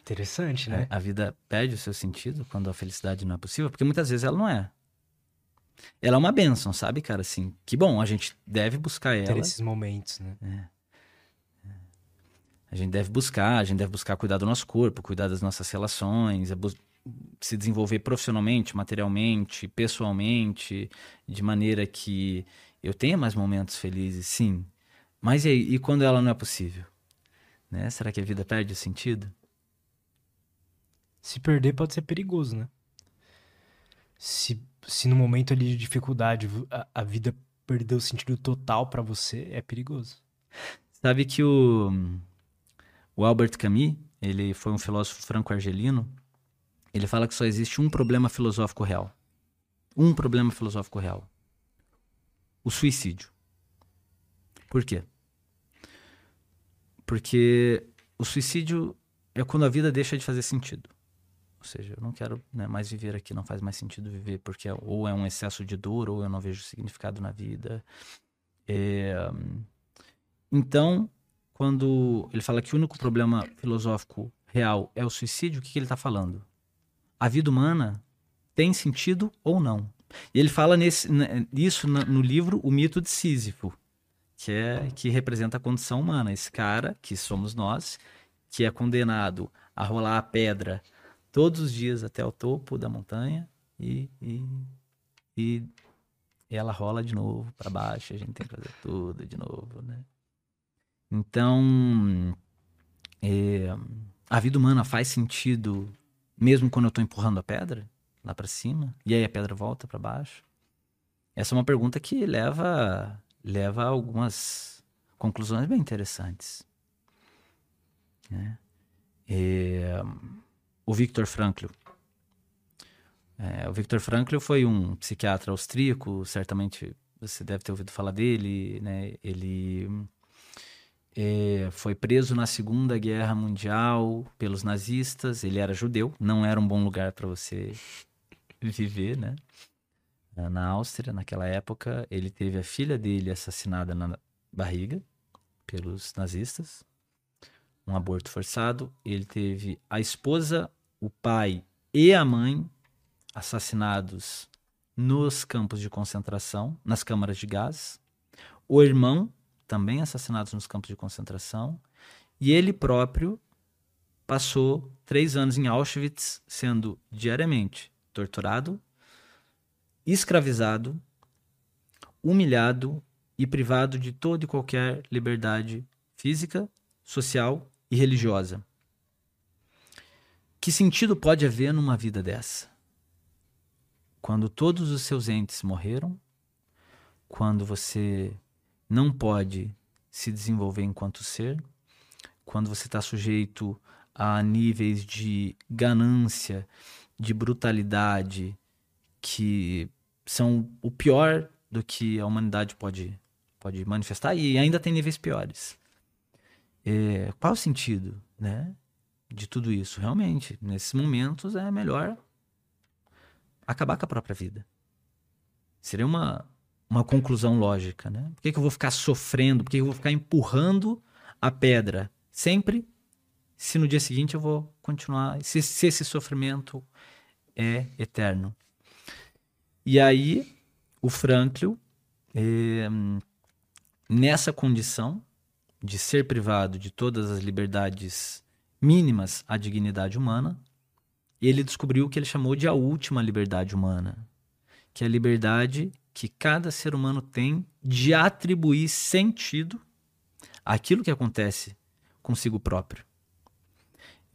Interessante, né? A vida perde o seu sentido quando a felicidade não é possível, porque muitas vezes ela não é. Ela é uma benção, sabe, cara? Assim, que bom, a gente deve buscar ela. Ter esses momentos, né? É. é. A gente deve buscar, a gente deve buscar cuidar do nosso corpo, cuidar das nossas relações, é se desenvolver profissionalmente, materialmente, pessoalmente, de maneira que eu tenha mais momentos felizes, sim. Mas e, e quando ela não é possível? Né? Será que a vida perde o sentido? Se perder pode ser perigoso, né? Se, se no momento ali de dificuldade a, a vida perdeu o sentido total para você, é perigoso. Sabe que o, o Albert Camus, ele foi um filósofo franco-argelino, ele fala que só existe um problema filosófico real. Um problema filosófico real. O suicídio. Por quê? Porque o suicídio é quando a vida deixa de fazer sentido. Ou seja, eu não quero né, mais viver aqui, não faz mais sentido viver, porque é, ou é um excesso de dor, ou eu não vejo significado na vida. É... Então, quando ele fala que o único problema filosófico real é o suicídio, o que, que ele está falando? A vida humana tem sentido ou não? E ele fala nesse, isso no livro O Mito de Sísifo que é que representa a condição humana. Esse cara, que somos nós, que é condenado a rolar a pedra todos os dias até o topo da montanha e, e, e ela rola de novo para baixo, a gente tem que fazer tudo de novo, né? Então, é, a vida humana faz sentido mesmo quando eu estou empurrando a pedra lá para cima e aí a pedra volta para baixo? Essa é uma pergunta que leva leva a algumas conclusões bem interessantes. Né? E, o Viktor Frankl. É, o Viktor Frankl foi um psiquiatra austríaco, certamente você deve ter ouvido falar dele. Né? Ele é, foi preso na Segunda Guerra Mundial pelos nazistas. Ele era judeu, não era um bom lugar para você viver, né? na Áustria, naquela época, ele teve a filha dele assassinada na barriga pelos nazistas, um aborto forçado. Ele teve a esposa, o pai e a mãe assassinados nos campos de concentração, nas câmaras de gás. O irmão também assassinados nos campos de concentração, e ele próprio passou três anos em Auschwitz, sendo diariamente torturado, escravizado, humilhado e privado de toda e qualquer liberdade física, social e religiosa. Que sentido pode haver numa vida dessa? Quando todos os seus entes morreram, quando você não pode se desenvolver enquanto ser, quando você está sujeito a níveis de ganância, de brutalidade, que são o pior do que a humanidade pode, pode manifestar, e ainda tem níveis piores. É, qual o sentido né, de tudo isso? Realmente, nesses momentos é melhor acabar com a própria vida. Seria uma, uma conclusão lógica, né? Por que, que eu vou ficar sofrendo? Por que, que eu vou ficar empurrando a pedra sempre se no dia seguinte eu vou continuar? Se, se esse sofrimento é eterno. E aí, o Franklin, é, nessa condição de ser privado de todas as liberdades mínimas à dignidade humana, ele descobriu o que ele chamou de a última liberdade humana, que é a liberdade que cada ser humano tem de atribuir sentido àquilo que acontece consigo próprio.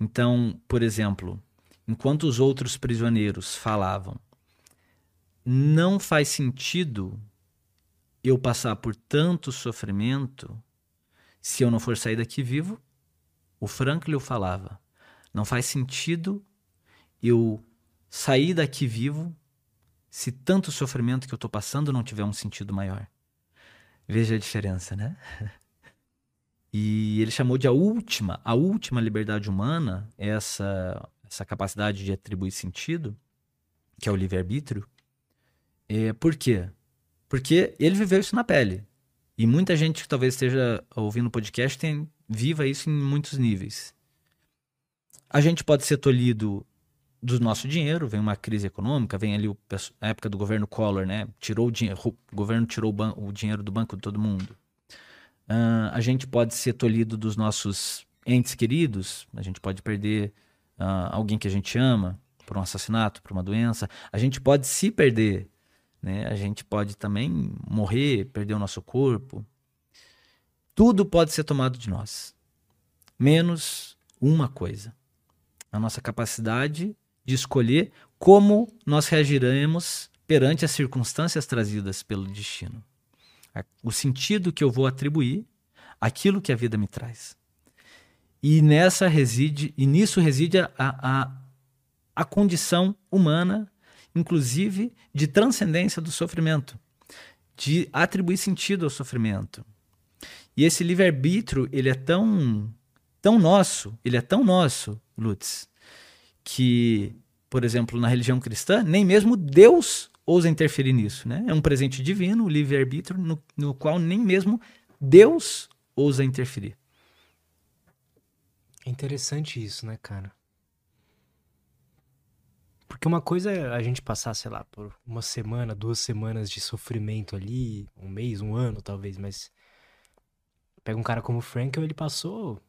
Então, por exemplo, enquanto os outros prisioneiros falavam, não faz sentido eu passar por tanto sofrimento se eu não for sair daqui vivo. O Franklin falava, não faz sentido eu sair daqui vivo se tanto sofrimento que eu estou passando não tiver um sentido maior. Veja a diferença, né? E ele chamou de a última, a última liberdade humana, essa, essa capacidade de atribuir sentido, que é o livre-arbítrio. É, por quê? Porque ele viveu isso na pele. E muita gente que talvez esteja ouvindo o podcast tem, viva isso em muitos níveis. A gente pode ser tolhido do nosso dinheiro, vem uma crise econômica, vem ali o, a época do governo Collor, né? Tirou o dinheiro, o governo tirou o, o dinheiro do banco de todo mundo. Uh, a gente pode ser tolhido dos nossos entes queridos, a gente pode perder uh, alguém que a gente ama por um assassinato, por uma doença. A gente pode se perder, né? A gente pode também morrer, perder o nosso corpo. Tudo pode ser tomado de nós, menos uma coisa: a nossa capacidade de escolher como nós reagiremos perante as circunstâncias trazidas pelo destino. O sentido que eu vou atribuir àquilo que a vida me traz. E nessa reside, e nisso reside a, a, a condição humana, inclusive de transcendência do sofrimento, de atribuir sentido ao sofrimento. E esse livre-arbítrio, ele é tão, tão nosso, ele é tão nosso, Lutz, que, por exemplo, na religião cristã, nem mesmo Deus ousa interferir nisso. Né? É um presente divino, o livre-arbítrio, no, no qual nem mesmo Deus ousa interferir. É interessante isso, né, cara? Porque uma coisa é a gente passar, sei lá, por uma semana, duas semanas de sofrimento ali, um mês, um ano talvez, mas. Pega um cara como o Frankel, ele passou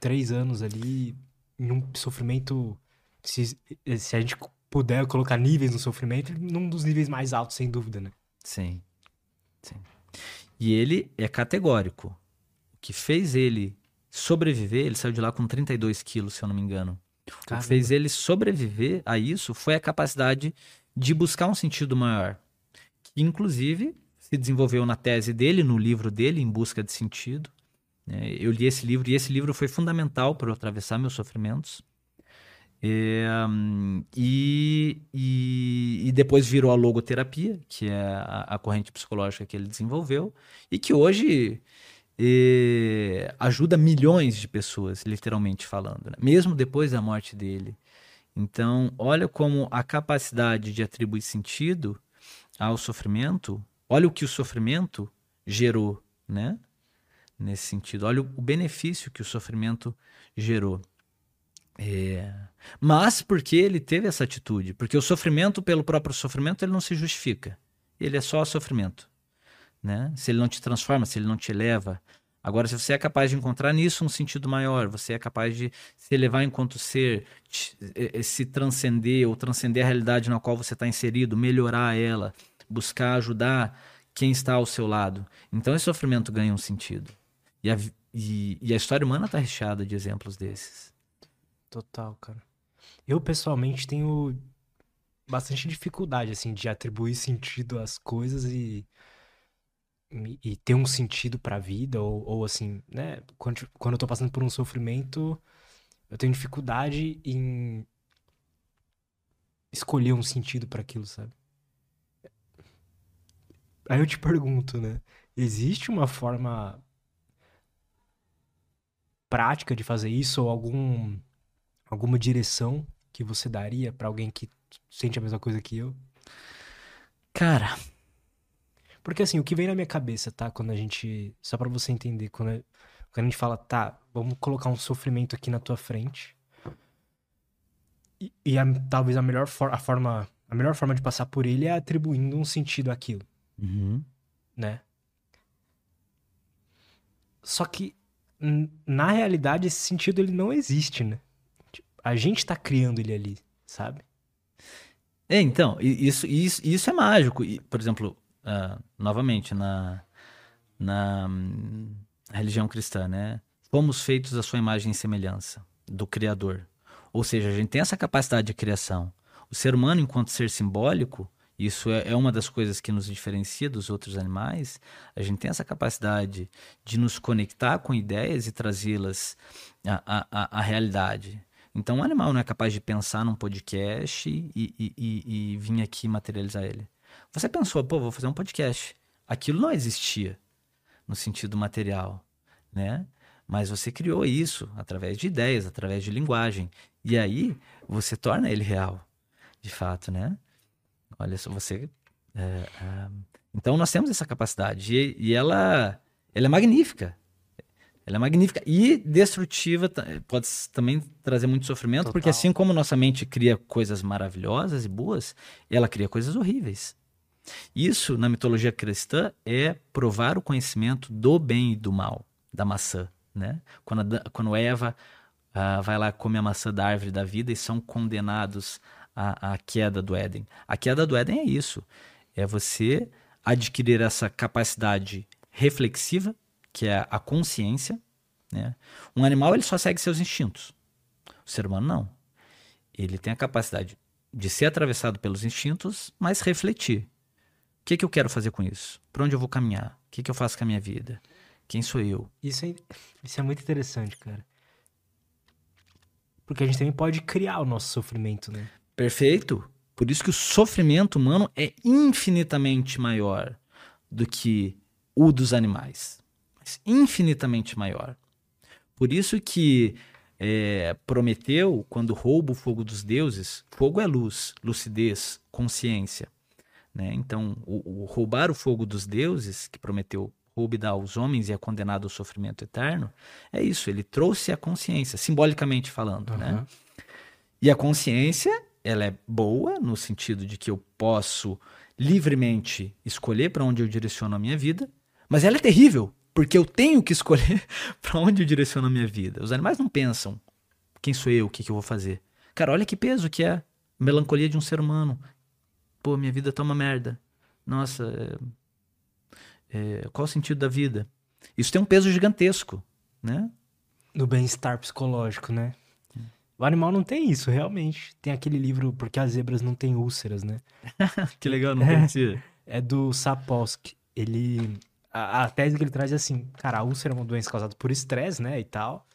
três anos ali num sofrimento. Se, se a gente puder colocar níveis no sofrimento, num dos níveis mais altos, sem dúvida, né? Sim. Sim. E ele é categórico. O que fez ele sobreviver, ele saiu de lá com 32 quilos, se eu não me engano. Caramba. O que fez ele sobreviver a isso foi a capacidade de buscar um sentido maior. Que, inclusive, se desenvolveu na tese dele, no livro dele, Em Busca de Sentido. É, eu li esse livro e esse livro foi fundamental para eu atravessar meus sofrimentos. É, e, e, e, depois virou a logoterapia, que é a, a, corrente psicológica que ele desenvolveu, e que hoje é, ajuda milhões de pessoas, literalmente falando, né? mesmo depois da morte dele. Então, olha como a capacidade de atribuir sentido ao sofrimento, olha o que o sofrimento gerou, né? nesse sentido. Olha o benefício que o sofrimento gerou. É... Mas porque ele teve essa atitude? Porque o sofrimento, pelo próprio sofrimento, ele não se justifica. Ele é só sofrimento. né? Se ele não te transforma, se ele não te eleva. Agora, se você é capaz de encontrar nisso um sentido maior, você é capaz de se elevar enquanto ser, se transcender ou transcender a realidade na qual você está inserido, melhorar ela, buscar ajudar quem está ao seu lado. Então, esse sofrimento ganha um sentido. E a, e, e a história humana está recheada de exemplos desses. Total, cara. Eu, pessoalmente, tenho bastante dificuldade, assim, de atribuir sentido às coisas e e ter um sentido para a vida, ou, ou assim, né? Quando, quando eu tô passando por um sofrimento, eu tenho dificuldade em escolher um sentido para aquilo, sabe? Aí eu te pergunto, né? Existe uma forma prática de fazer isso ou algum alguma direção que você daria para alguém que sente a mesma coisa que eu? Cara, porque assim, o que vem na minha cabeça, tá? Quando a gente. Só para você entender, quando, a, quando a gente fala, tá, vamos colocar um sofrimento aqui na tua frente. E, e a, talvez a melhor, for, a forma. A melhor forma de passar por ele é atribuindo um sentido àquilo. Uhum. Né? Só que, na realidade, esse sentido ele não existe, né? A gente tá criando ele ali, sabe? É, então, isso, isso, isso é mágico. Por exemplo, uh, novamente, na, na hum, religião cristã, né? Fomos feitos à sua imagem e semelhança do Criador. Ou seja, a gente tem essa capacidade de criação. O ser humano, enquanto ser simbólico, isso é, é uma das coisas que nos diferencia dos outros animais. A gente tem essa capacidade de nos conectar com ideias e trazê-las à, à, à, realidade. Então, o animal não é capaz de pensar num podcast e, e, e, e vir aqui materializar ele. Você pensou, pô, vou fazer um podcast. Aquilo não existia no sentido material, né? Mas você criou isso através de ideias, através de linguagem. E aí você torna ele real, de fato, né? Olha só, você. É, é... Então nós temos essa capacidade. E, e, ela, ela é magnífica. Ela é magnífica e destrutiva, pode também trazer muito sofrimento, Total. porque assim como nossa mente cria coisas maravilhosas e boas, ela cria coisas horríveis. Isso, na mitologia cristã, é provar o conhecimento do bem e do mal, da maçã. Né? Quando, a, quando Eva uh, vai lá comer a maçã da árvore da vida e são condenados à, à queda do Éden. A queda do Éden é isso: é você adquirir essa capacidade reflexiva, que é a consciência. Né? Um animal ele só segue seus instintos. O ser humano não. Ele tem a capacidade de ser atravessado pelos instintos, mas refletir que, que eu quero fazer com isso? Para onde eu vou caminhar? O que, que eu faço com a minha vida? Quem sou eu? Isso é, isso é muito interessante, cara. Porque a gente também pode criar o nosso sofrimento, né? Perfeito. Por isso que o sofrimento humano é infinitamente maior do que o dos animais. Infinitamente maior. Por isso que é, Prometeu, quando rouba o fogo dos deuses, fogo é luz, lucidez, consciência. Né? Então, o, o, roubar o fogo dos deuses, que prometeu roube dar aos homens e é condenado ao sofrimento eterno, é isso, ele trouxe a consciência, simbolicamente falando. Uhum. Né? E a consciência, ela é boa, no sentido de que eu posso livremente escolher para onde eu direciono a minha vida, mas ela é terrível, porque eu tenho que escolher para onde eu direciono a minha vida. Os animais não pensam quem sou eu, o que, que eu vou fazer. Cara, olha que peso que é a melancolia de um ser humano pô, minha vida tá uma merda. Nossa, é, é, qual o sentido da vida? Isso tem um peso gigantesco, né? No bem-estar psicológico, né? O animal não tem isso, realmente. Tem aquele livro Porque as Zebras Não Têm Úlceras, né? que legal, não conhecia. É, é do Sapolsky. Ele... A, a, tese que ele traz é assim, cara, a úlcera é uma doença causada por estresse, né, e tal.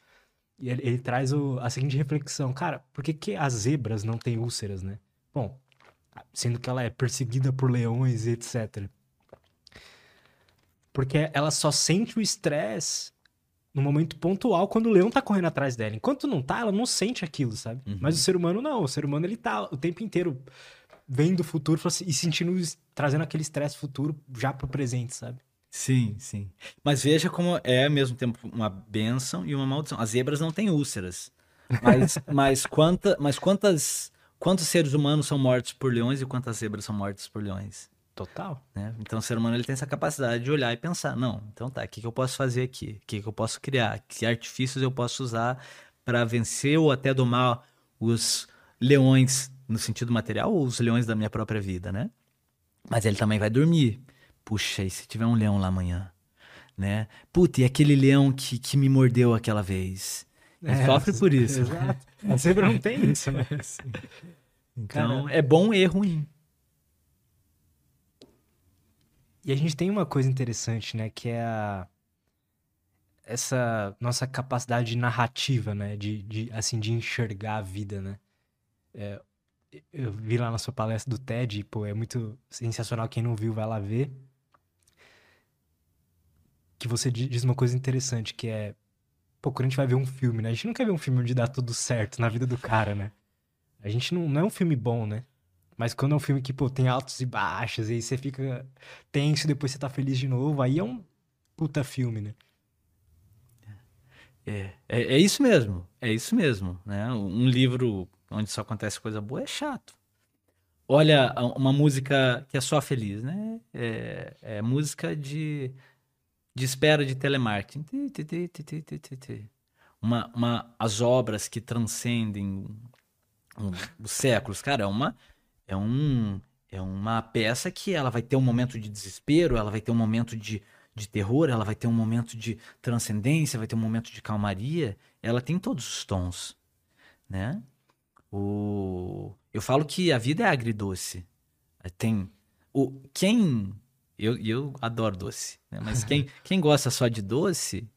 E ele, ele traz o, a seguinte reflexão, cara, por que, que as zebras não têm úlceras, né? Bom, sendo que ela é perseguida por leões e etc. Porque ela só sente o estresse no momento pontual quando o leão tá correndo atrás dela. Enquanto não tá, ela não sente aquilo, sabe? Uhum. Mas o ser humano não. O ser humano ele tá o tempo inteiro vendo o futuro assim, e sentindo, trazendo aquele estresse futuro já pro presente, sabe? Sim, sim. Mas veja como é ao mesmo tempo uma benção e uma maldição. As zebras não têm úlceras. Mas, mas, quanta, mas quantas Quantos seres humanos são mortos por leões e quantas zebras são mortas por leões? Total. Né? Então o ser humano ele tem essa capacidade de olhar e pensar, não, então tá, o que, que eu posso fazer aqui? O que, que eu posso criar? Que artifícios eu posso usar para vencer ou até domar os leões no sentido material ou os leões da minha própria vida, né? Mas ele também vai dormir. Puxa, e se tiver um leão lá amanhã? Né? Puta, e aquele leão que, que me mordeu aquela vez? É, sofre por isso. Exato. Mas sempre não tem isso, né? Então, Cara, é bom e ruim. E a gente tem uma coisa interessante, né? Que é a... essa nossa capacidade narrativa, né? De, de, assim, de enxergar a vida, né? É, eu vi lá na sua palestra do TED, pô, é muito sensacional. Quem não viu, vai lá ver. Que você diz uma coisa interessante, que é... Pô, quando a gente vai ver um filme, né? A gente não quer ver um filme onde dá tudo certo na vida do cara, né? A gente não, não é um filme bom, né? Mas quando é um filme que, pô, tem altos e baixos, e aí você fica tenso depois você tá feliz de novo, aí é um puta filme, né? É, é, é isso mesmo, é isso mesmo, né? Um livro onde só acontece coisa boa é chato. Olha, uma música que é só feliz, né? É, é música de, de espera de telemarketing. Uma, uma, as obras que transcendem os séculos, cara, é uma é um é uma peça que ela vai ter um momento de desespero, ela vai ter um momento de, de terror, ela vai ter um momento de transcendência, vai ter um momento de calmaria. Ela tem todos os tons, né? O eu falo que a vida é agridoce. Tem o quem eu, eu adoro doce, né? mas quem, quem gosta só de doce,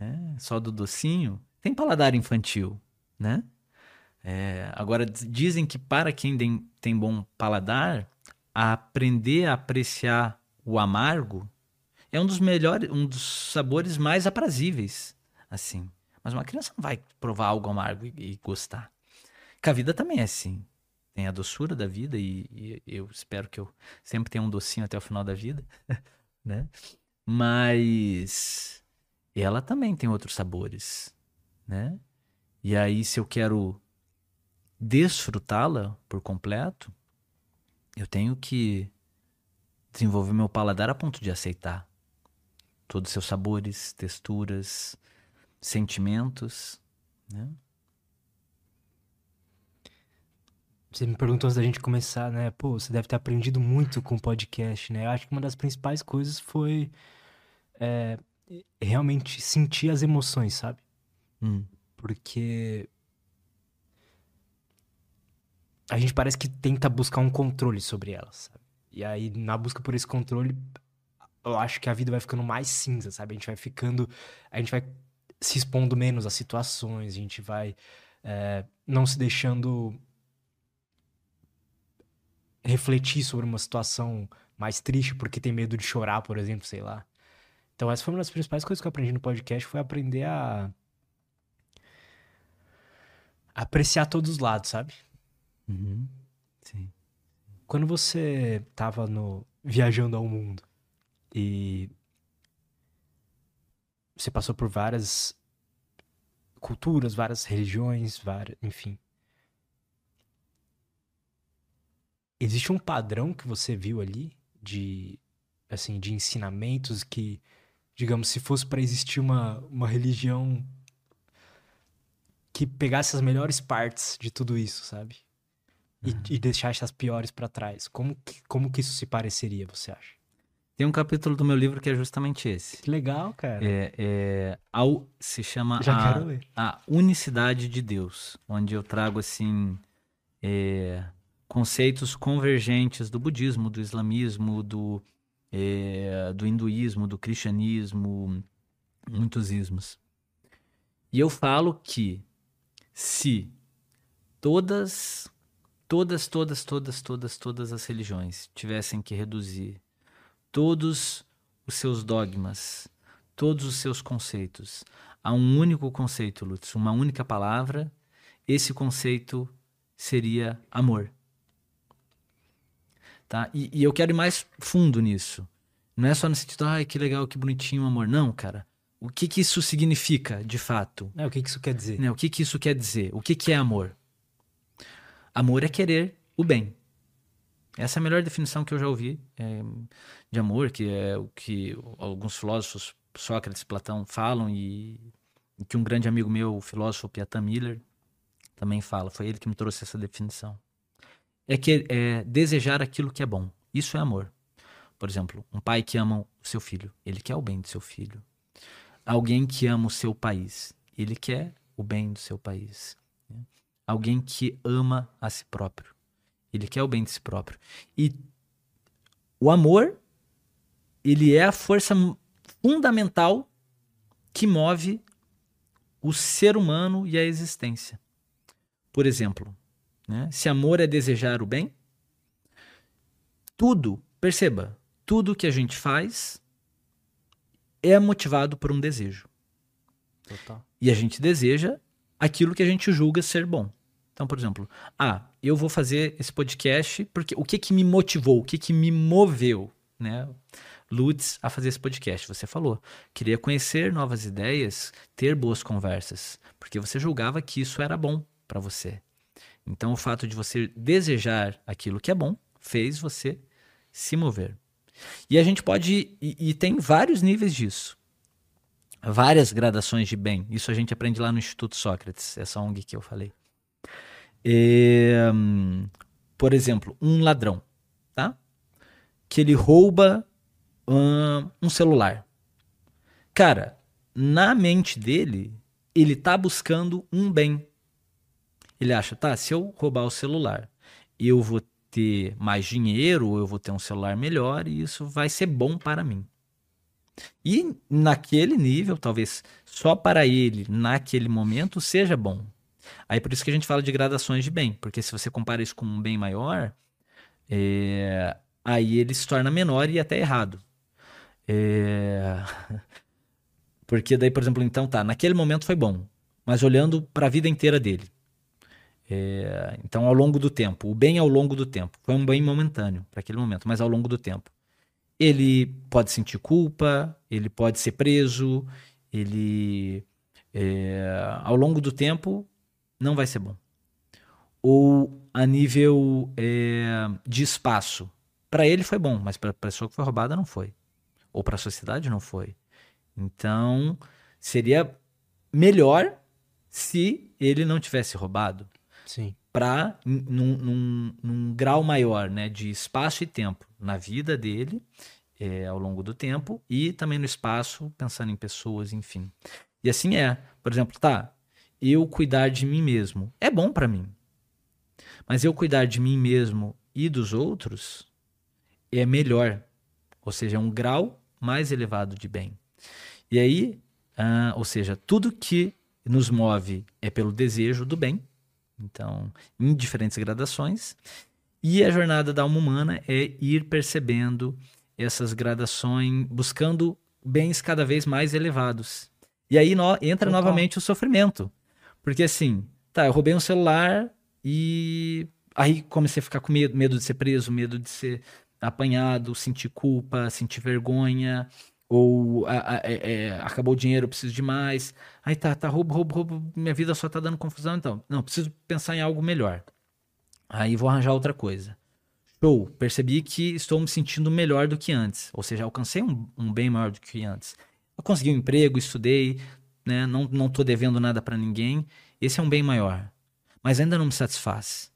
é, só do docinho, tem paladar infantil, né? É, agora, dizem que para quem tem bom paladar, aprender a apreciar o amargo é um dos melhores, um dos sabores mais aprazíveis, assim. Mas uma criança não vai provar algo amargo e, e gostar. Que a vida também é assim. Tem a doçura da vida e, e, eu espero que eu sempre tenha um docinho até o final da vida, né? Mas ela também tem outros sabores, né? E aí se eu quero desfrutá-la por completo, eu tenho que desenvolver meu paladar a ponto de aceitar todos os seus sabores, texturas, sentimentos, né? Você me perguntou antes da gente começar, né? Pô, você deve ter aprendido muito com o podcast, né? Eu acho que uma das principais coisas foi é, realmente sentir as emoções, sabe? Hum. Porque a gente parece que tenta buscar um controle sobre elas, sabe? E aí, na busca por esse controle, eu acho que a vida vai ficando mais cinza, sabe? A gente vai ficando. A gente vai se expondo menos às situações, a gente vai é, não se deixando refletir sobre uma situação mais triste porque tem medo de chorar, por exemplo, sei lá. Então, essa foi uma das principais coisas que eu aprendi no podcast, foi aprender a apreciar todos os lados, sabe? Uhum. Sim. Quando você tava no viajando ao mundo e você passou por várias culturas, várias religiões, várias, enfim. Existe um padrão que você viu ali de assim, de ensinamentos que, digamos, se fosse para existir uma, uma religião que pegasse as melhores partes de tudo isso, sabe? e, uhum. e deixasse as piores para trás. Como que, como que isso se pareceria, você acha? Tem um capítulo do meu livro que é justamente esse. Que legal, cara. É, é ao, se chama a, a, Unicidade de Deus, onde eu trago assim é, conceitos convergentes do budismo, do islamismo, do, é, do hinduísmo, do cristianismo, muitos ismos. E eu falo que se todas todas, todas, todas, todas, todas as religiões tivessem que reduzir todos os seus dogmas, todos os seus conceitos a um único conceito, Lutz, uma única palavra, esse conceito seria amor. Tá? E, e, eu quero ir mais fundo nisso. Não é só no sentido, ai, que legal, que bonitinho amor. Não, cara. O que, que isso significa, de fato? É, o que, que isso quer dizer? Né? O que, que isso quer dizer? O que, que é amor? Amor é querer o bem. Essa é a melhor definição que eu já ouvi é, de amor, que é o que alguns filósofos, Sócrates, Platão, falam e, e que um grande amigo meu, o filósofo Piatan Miller, também fala. Foi ele que me trouxe essa definição. É que é desejar aquilo que é bom. Isso é amor. Por exemplo, um pai que ama o seu filho, ele quer o bem do seu filho. Alguém que ama o seu país, ele quer o bem do seu país. Alguém que ama a si próprio, ele quer o bem de si próprio. E o amor, ele é a força fundamental que move o ser humano e a existência. Por exemplo, né? se amor é desejar o bem, tudo, perceba, tudo que a gente faz é motivado por um desejo. Total. E a gente deseja aquilo que a gente julga ser bom. Então, por exemplo, ah, eu vou fazer esse podcast porque o que que me motivou, o que que me moveu, né? Lutz a fazer esse podcast. Você falou, queria conhecer novas ideias, ter boas conversas, porque você julgava que isso era bom para você. Então, o fato de você desejar aquilo que é bom fez você se mover. E a gente pode. E, e, tem vários níveis disso. Várias gradações de bem. Isso a gente aprende lá no Instituto Sócrates, essa ONG que eu falei. E, por exemplo, um ladrão, tá? Que ele rouba hum, um celular. Cara, na mente dele, ele tá buscando um bem. Ele acha, tá, se eu roubar o celular, eu vou ter mais dinheiro, eu vou ter um celular melhor, e isso vai ser bom para mim. E naquele nível, talvez só para ele, naquele momento, seja bom. Aí por isso que a gente fala de gradações de bem, porque se você compara isso com um bem maior, é... aí ele se torna menor e até errado. É... Porque daí, por exemplo, então tá, naquele momento foi bom, mas olhando para a vida inteira dele. É, então, ao longo do tempo, o bem ao longo do tempo, foi um bem momentâneo para aquele momento, mas ao longo do tempo. Ele pode sentir culpa, ele pode ser preso, ele, é, ao longo do tempo, não vai ser bom. Ou a nível é, de espaço, para ele foi bom, mas para a pessoa que foi roubada não foi. Ou para a sociedade não foi. Então, seria melhor se ele não tivesse roubado. Para num, num, num, grau maior né, de espaço e tempo na vida dele é, ao longo do tempo e também no espaço, pensando em pessoas, enfim. E assim é. Por exemplo, tá, eu cuidar de mim mesmo é bom para mim. Mas eu cuidar de mim mesmo e dos outros é melhor. Ou seja, é um grau mais elevado de bem. E aí, ah, ou seja, tudo que nos move é pelo desejo do bem então, em diferentes gradações. E a jornada da alma humana é ir percebendo essas gradações, buscando bens cada vez mais elevados. E aí no, entra novamente o sofrimento. Porque assim, tá, eu roubei um celular e aí comecei a ficar com medo, medo de ser preso, medo de ser apanhado, sentir culpa, sentir vergonha, ou a, a, é, é, acabou o dinheiro, eu preciso de mais. Aí tá, tá, roubo, roubo, roubo, minha vida só tá dando confusão, então. Não, preciso pensar em algo melhor. Aí vou arranjar outra coisa. Show, percebi que estou me sentindo melhor do que antes. Ou seja, alcancei um, um bem maior do que antes. Eu consegui um emprego, estudei, né? não, não tô devendo nada para ninguém. Esse é um bem maior. Mas ainda não me satisfaz.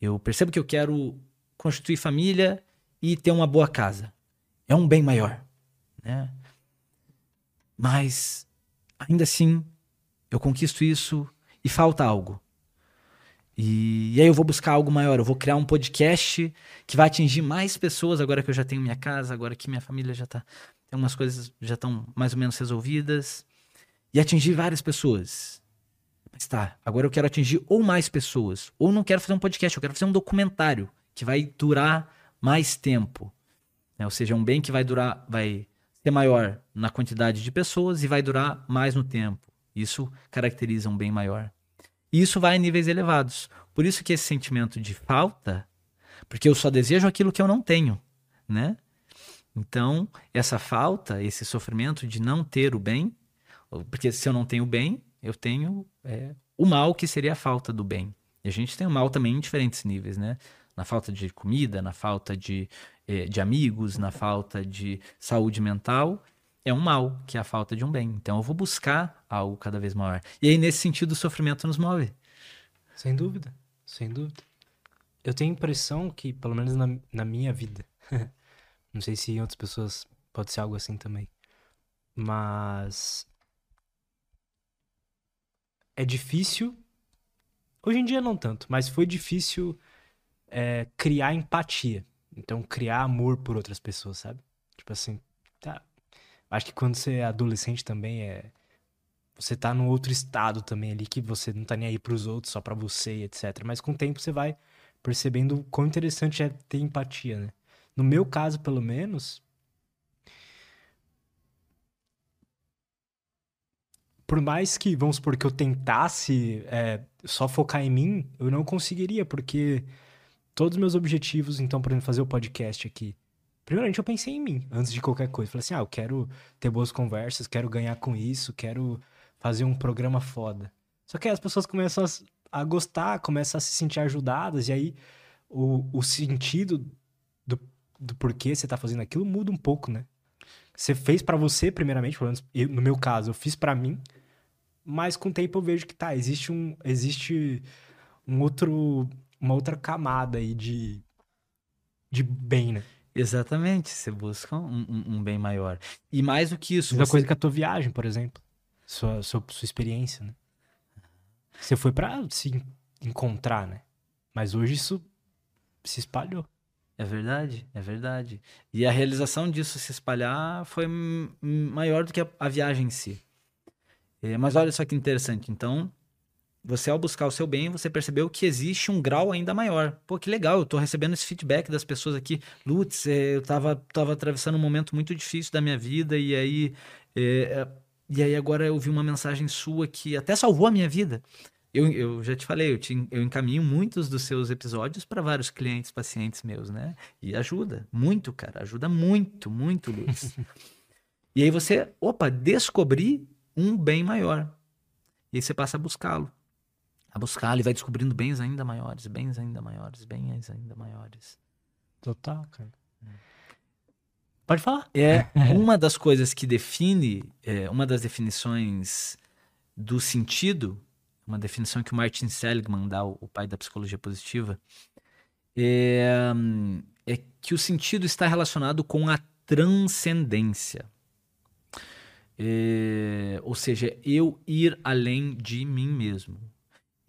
Eu percebo que eu quero constituir família e ter uma boa casa. É um bem maior né? Mas ainda assim, eu conquisto isso e falta algo. E, e, aí eu vou buscar algo maior, eu vou criar um podcast que vai atingir mais pessoas agora que eu já tenho minha casa, agora que minha família já tá, tem umas coisas já estão mais ou menos resolvidas e atingir várias pessoas. Mas tá, agora eu quero atingir ou mais pessoas, ou não quero fazer um podcast, eu quero fazer um documentário que vai durar mais tempo. Né? Ou seja, um bem que vai durar, vai ser maior na quantidade de pessoas e vai durar mais no tempo. Isso caracteriza um bem maior. E isso vai em níveis elevados. Por isso que esse sentimento de falta, porque eu só desejo aquilo que eu não tenho, né? Então, essa falta, esse sofrimento de não ter o bem, porque se eu não tenho o bem, eu tenho é, o mal que seria a falta do bem. E a gente tem o mal também em diferentes níveis, né? Na falta de comida, na falta de, eh, de amigos, na falta de saúde mental, é um mal, que é a falta de um bem. Então eu vou buscar algo cada vez maior. E aí, nesse sentido, o sofrimento nos move. Sem dúvida, sem dúvida. Eu tenho a impressão que, pelo menos na, na minha vida, não sei se em outras pessoas pode ser algo assim também, mas é difícil. Hoje em dia não tanto, mas foi difícil é, criar empatia. Então, criar amor por outras pessoas, sabe? Tipo assim, tá. Acho que quando você é adolescente também é. Você tá num outro estado também ali que você não tá nem aí pros outros, só pra você, etc. Mas com o tempo você vai percebendo quão interessante é ter empatia, né? No meu caso, pelo menos, por mais que, vamos supor, que eu tentasse é, só focar em mim, eu não conseguiria, porque todos os meus objetivos, então, exemplo, fazer o podcast aqui, primeiramente eu pensei em mim, antes de qualquer coisa. Falei assim, ah, eu quero ter boas conversas, quero ganhar com isso, quero fazer um programa foda. Só que aí as pessoas começam a, a gostar, começam a se sentir ajudadas, e aí o, o sentido do, do porquê você tá fazendo aquilo muda um pouco, né? Você fez para você, primeiramente, pelo menos eu, no meu caso, eu fiz para mim, mas com o tempo eu vejo que tá, existe um, existe um outro, uma outra camada aí de, de bem, né? Exatamente, você busca um, um, um bem maior. E mais do que isso. Mesma você... coisa que a tua viagem, por exemplo. Sua, sua, sua experiência, né? Você foi para se encontrar, né? Mas hoje isso se espalhou. É verdade, é verdade. E a realização disso se espalhar foi maior do que a, a viagem em si. É, mas olha só que interessante. Então, você ao buscar o seu bem, você percebeu que existe um grau ainda maior. Pô, que legal, eu tô recebendo esse feedback das pessoas aqui. Lutz, é, eu tava, tava atravessando um momento muito difícil da minha vida e aí... É, é, e aí agora eu vi uma mensagem sua que até salvou a minha vida. Eu, eu já te falei, eu, te, eu encaminho muitos dos seus episódios para vários clientes, pacientes meus, né? E ajuda, muito, cara, ajuda muito, muito, Luiz. e aí você, opa, descobri um bem maior. E aí você passa a buscá-lo. A buscá-lo e vai descobrindo bens ainda maiores, bens ainda maiores, bens ainda maiores. Total, cara. Pode falar. É uma das coisas que define, é, uma das definições do sentido uma definição que o Martin Seligman dá, o pai da psicologia positiva, é, é que o sentido está relacionado com a transcendência. É, ou seja, eu ir além de mim mesmo.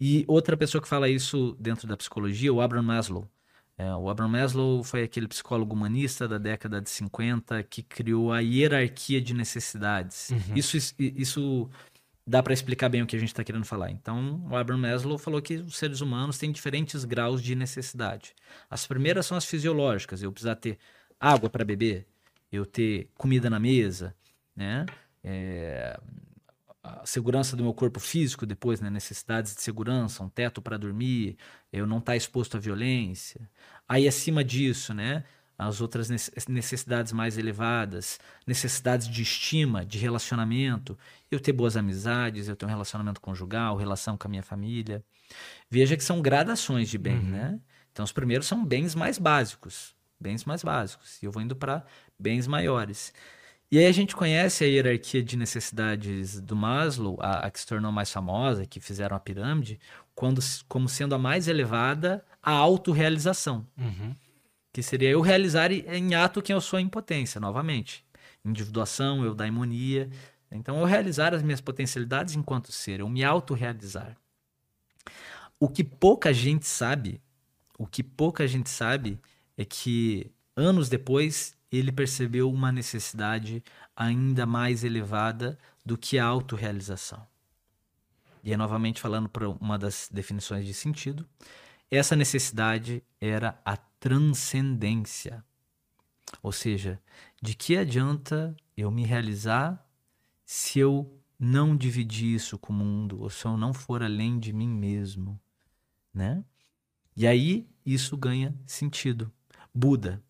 E outra pessoa que fala isso dentro da psicologia, o Abraham Maslow. É, o Abraham Maslow foi aquele psicólogo humanista da década de 50 que criou a hierarquia de necessidades. Uhum. Isso, isso dá para explicar bem o que a gente está querendo falar. Então, o Abraham Maslow falou que os seres humanos têm diferentes graus de necessidade. As primeiras são as fisiológicas, eu precisar ter água para beber, eu ter comida na mesa, né? É, a segurança do meu corpo físico depois, né? necessidades de segurança, um teto para dormir, eu não estar tá exposto à violência. Aí acima disso, né? as outras necessidades mais elevadas, necessidades de estima, de relacionamento, eu ter boas amizades, eu ter um relacionamento conjugal, relação com a minha família. Veja que são gradações de bem, uhum. né? Então os primeiros são bens mais básicos, bens mais básicos, e eu vou indo para bens maiores. E aí a gente conhece a hierarquia de necessidades do Maslow, a, a que se tornou mais famosa, que fizeram a pirâmide, quando, como sendo a mais elevada a autorrealização. Uhum que seria eu realizar em ato quem eu sou em potência, novamente. Individuação, eudaimonia. Então, eu realizar as minhas potencialidades enquanto ser, eu me autorrealizar. O que pouca gente sabe, o que pouca gente sabe é que anos depois ele percebeu uma necessidade ainda mais elevada do que a autorrealização. E é novamente falando para uma das definições de sentido, essa necessidade era a transcendência. Ou seja, de que adianta eu me realizar se eu não dividir isso com o mundo, ou se eu não for além de mim mesmo, né? E aí isso ganha sentido. Buda,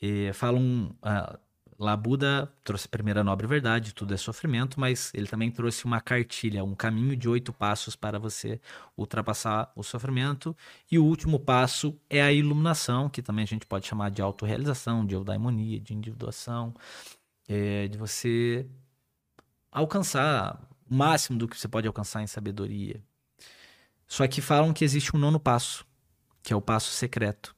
eh, falam, ah, lá Buda trouxe a primeira nobre verdade, tudo é sofrimento, mas ele também trouxe uma cartilha, um caminho de oito passos para você ultrapassar o sofrimento. E o último passo é a iluminação, que também a gente pode chamar de autorrealização, de eudaimonia, de individuação, é, de você alcançar o máximo do que você pode alcançar em sabedoria. Só que falam que existe um nono passo, que é o passo secreto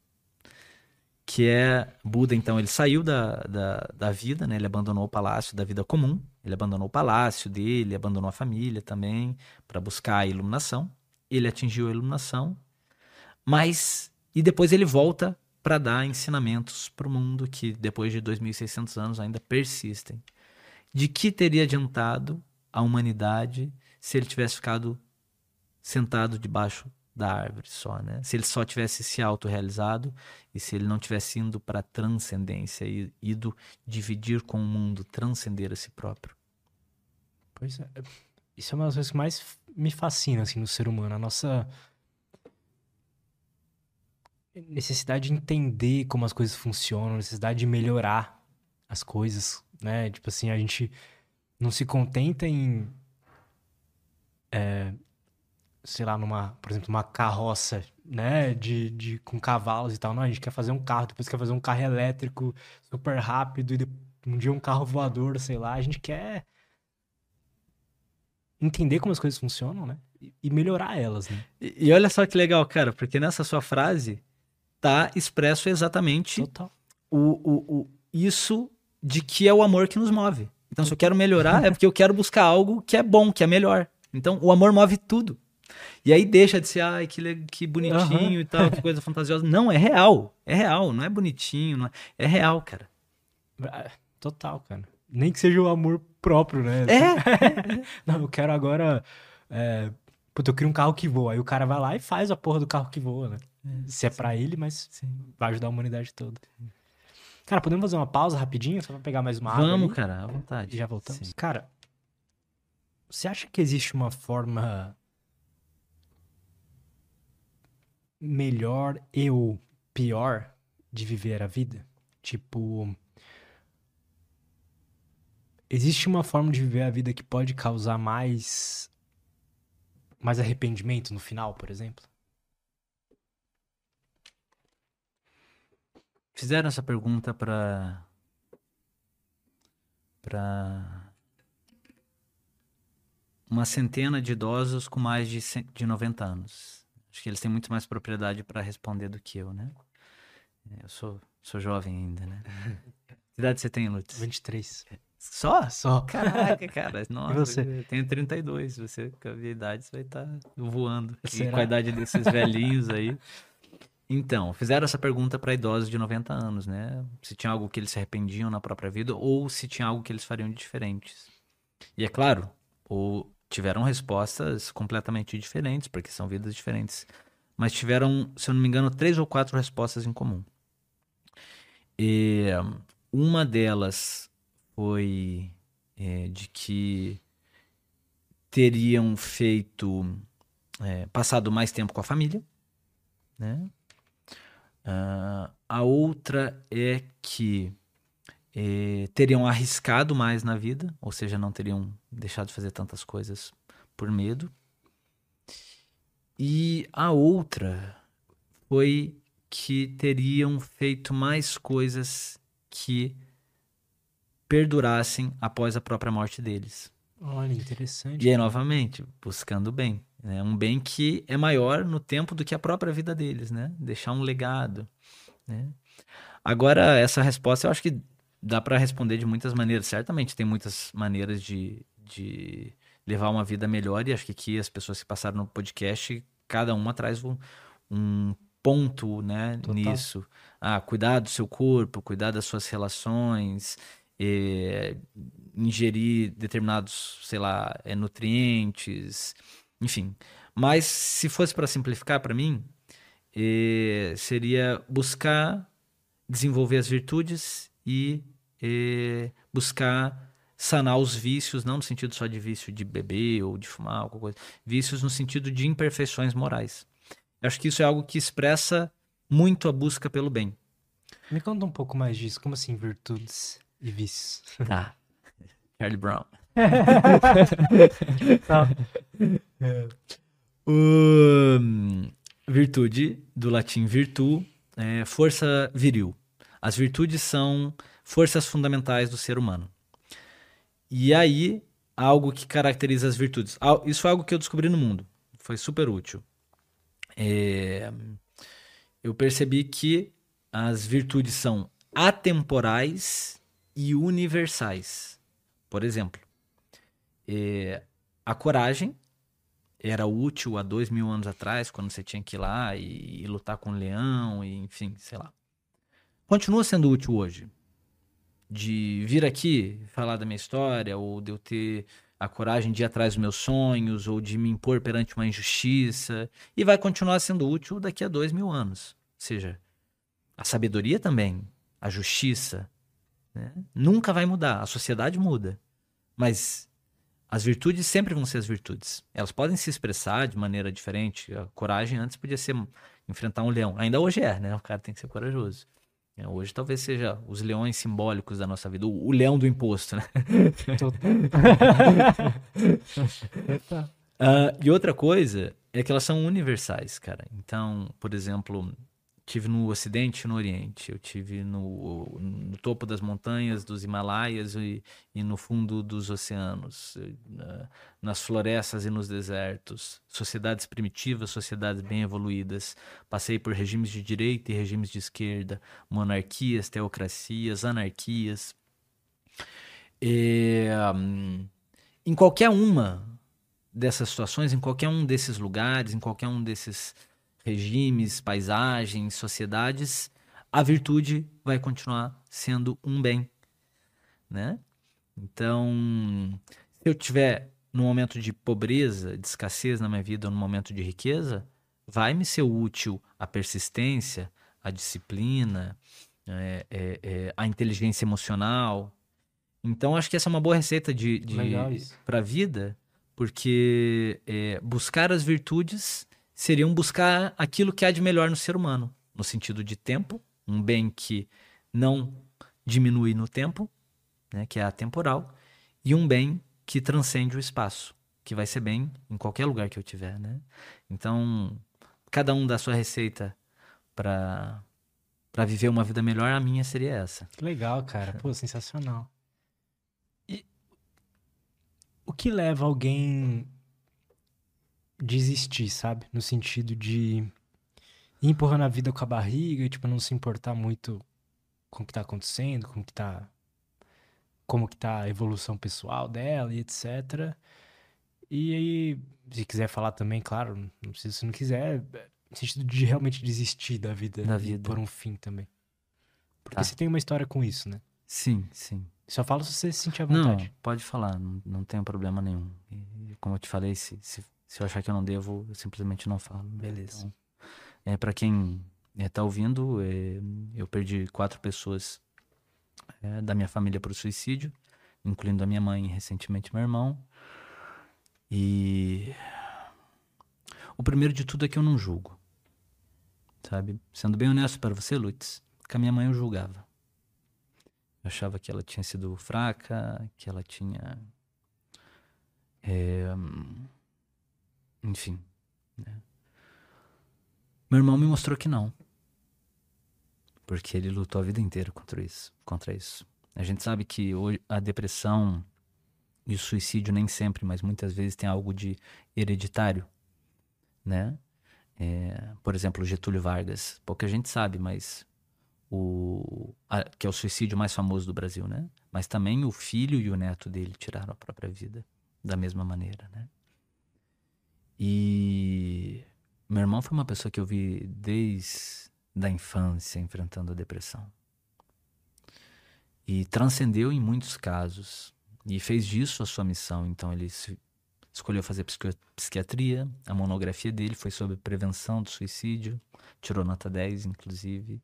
que é Buda, então, ele saiu da, da, da vida, né? Ele abandonou o palácio da vida comum, ele abandonou o palácio dele, abandonou a família também para buscar a iluminação. Ele atingiu a iluminação, mas e depois ele volta para dar ensinamentos para o mundo que depois de 2600 anos ainda persistem. De que teria adiantado a humanidade se ele tivesse ficado sentado debaixo da árvore só, né? Se ele só tivesse se autorrealizado e se ele não tivesse indo para a transcendência e ido dividir com o mundo, transcender a si próprio. Pois é. Isso é uma das coisas que mais me fascina assim no ser humano, a nossa necessidade de entender como as coisas funcionam, necessidade de melhorar as coisas, né? Tipo assim, a gente não se contenta em é, sei lá, numa, por exemplo, uma carroça, né, de, de, com cavalos e tal. Não, a gente quer fazer um carro, depois quer fazer um carro elétrico super rápido e um dia um carro voador, sei lá. A gente quer entender como as coisas funcionam, né? E melhorar elas, né? E, e olha só que legal, cara, porque nessa sua frase tá expresso exatamente o, o, o, isso de que é o amor que nos move. Então, se eu quero melhorar, é porque eu quero buscar algo que é bom, que é melhor. Então, o amor move tudo. E aí deixa de ser, ai, que, que bonitinho uhum. e tal, que coisa fantasiosa. Não, é real. É real, não é bonitinho, não é, é real, cara. Ah, total, cara. Nem que seja o amor próprio, né? É. não, eu quero agora. É... Puta, eu crio um carro que voa. Aí o cara vai lá e faz a porra do carro que voa, né? É, Se é para ele, mas sim. vai ajudar a humanidade toda. Cara, podemos fazer uma pausa rapidinho, só pra pegar mais uma Vamos, água? Vamos, cara, à vontade. E já voltamos? Sim. Cara, você acha que existe uma forma melhor e pior de viver a vida? Tipo, existe uma forma de viver a vida que pode causar mais mais arrependimento no final, por exemplo? Fizeram essa pergunta para para uma centena de idosos com mais de 90 anos. Acho que eles têm muito mais propriedade para responder do que eu, né? É, eu sou, sou jovem ainda, né? Que idade você tem, Lutz? 23. Só? Só. Caraca, cara. Nossa, e você? Eu tenho 32. Você, com a minha idade, você vai estar tá voando. Será? E com a idade desses velhinhos aí. Então, fizeram essa pergunta para idosos de 90 anos, né? Se tinha algo que eles se arrependiam na própria vida ou se tinha algo que eles fariam de diferentes. E é claro, o, tiveram respostas completamente diferentes, porque são vidas diferentes. Mas tiveram, se eu não me engano, três ou quatro respostas em comum. E uma delas foi é, de que teriam feito, é, passado mais tempo com a família, né? Uh, a outra é que é, teriam arriscado mais na vida, ou seja, não teriam deixado de fazer tantas coisas por medo. E a outra foi que teriam feito mais coisas que perdurassem após a própria morte deles. Olha, interessante. E aí, novamente, buscando o bem. Né? Um bem que é maior no tempo do que a própria vida deles, né? Deixar um legado. Né? Agora, essa resposta eu acho que dá para responder de muitas maneiras. Certamente tem muitas maneiras de, de levar uma vida melhor, e acho que aqui as pessoas que passaram no podcast, cada uma traz um, um ponto né, nisso. Ah, cuidar do seu corpo, cuidar das suas relações, eh, ingerir determinados, sei lá, eh, nutrientes, enfim. Mas se fosse para simplificar para mim, eh, seria buscar desenvolver as virtudes e buscar sanar os vícios, não no sentido só de vício de beber ou de fumar, alguma coisa, vícios no sentido de imperfeições morais. Eu acho que isso é algo que expressa muito a busca pelo bem. Me conta um pouco mais disso, como assim virtudes? E vícios. Tá. Charlie Brown. Tá. O, virtude, do latim virtu, é força viril. As virtudes são forças fundamentais do ser humano. E aí, algo que caracteriza as virtudes. Isso foi algo que eu descobri no mundo. Foi super útil. É, eu percebi que as virtudes são atemporais e universais. Por exemplo, é, a coragem era útil há dois mil anos atrás, quando você tinha que ir lá e, e lutar com o leão, e, enfim, sei lá. Continua sendo útil hoje. De vir aqui falar da minha história, ou de eu ter a coragem de ir atrás dos meus sonhos, ou de me impor perante uma injustiça, e vai continuar sendo útil daqui a dois mil anos. Ou seja, a sabedoria também, a justiça, né? nunca vai mudar. A sociedade muda. Mas as virtudes sempre vão ser as virtudes. Elas podem se expressar de maneira diferente. A coragem antes podia ser enfrentar um leão. Ainda hoje é, né? O cara tem que ser corajoso. É, Hoje talvez seja os leões simbólicos da nossa vida. O, o leão do imposto, né? Ah, e outra coisa é que elas são universais, cara. Então, por exemplo, tive no Ocidente e no Oriente. Eu tive no, no topo das montanhas dos Himalaias e, e no fundo dos oceanos, eh, na- nas florestas e nos desertos. Sociedades primitivas, sociedades bem evoluídas. Passei por regimes de direita e regimes de esquerda, monarquias, teocracias, anarquias. E, hum, em qualquer uma dessas situações, em qualquer um desses lugares, em qualquer um desses regimes, paisagens, sociedades, a virtude vai continuar sendo um bem, né? Então, se eu tiver num momento de pobreza, de escassez na minha vida, ou num momento de riqueza, vai me ser útil a persistência, a disciplina, é, é, é, a inteligência emocional. Então, acho que essa é uma boa receita de, de para a vida, porque é, buscar as virtudes seriam buscar aquilo que há de melhor no ser humano, no sentido de tempo, um bem que não diminui no tempo, né, que é atemporal, e um bem que transcende o espaço, que vai ser bem em qualquer lugar que eu tiver, né? Então, cada um dá a sua receita para para viver uma vida melhor, a minha seria essa. Que legal, cara. Pô, sensacional. E o que leva alguém desistir, sabe? No sentido de ir empurrando a vida com a barriga, tipo, não se importar muito com o que tá acontecendo, com o que tá como que tá a evolução pessoal dela e etc. E aí, se quiser falar também, claro, não precisa se não quiser, no sentido de realmente desistir da vida, Da e vida. por um fim também. Porque Tá. você tem uma história com isso, né? Sim, sim. Só fala se você se sentir à Não, vontade. pode falar, não, não tenho problema nenhum. E, como eu te falei, se, se, se eu achar que eu não devo, eu simplesmente não falo. né? Beleza. Então, é, para quem está ouvindo, é, eu perdi quatro pessoas é, da minha família para o suicídio, incluindo a minha mãe e recentemente meu irmão. E o primeiro de tudo é que eu não julgo, sabe? Sendo bem honesto para você, Lutz, que a minha mãe eu julgava. Eu achava que ela tinha sido fraca, que ela tinha. é, enfim. né? Meu irmão me mostrou que não. Porque ele lutou a vida inteira contra isso. Contra isso. A gente sabe que hoje a depressão e o suicídio nem sempre, mas muitas vezes tem algo de hereditário, né? É, por exemplo, Getúlio Vargas. Pouca gente sabe, mas o a- que é o suicídio mais famoso do Brasil, né? Mas também o filho e o neto dele tiraram a própria vida da mesma maneira, né? E meu irmão foi uma pessoa que eu vi desde da infância enfrentando a depressão. E transcendeu em muitos casos e fez disso a sua missão. Então ele se- escolheu fazer psiqui- psiquiatria. A monografia dele foi sobre prevenção do suicídio. Tirou nota 10, inclusive.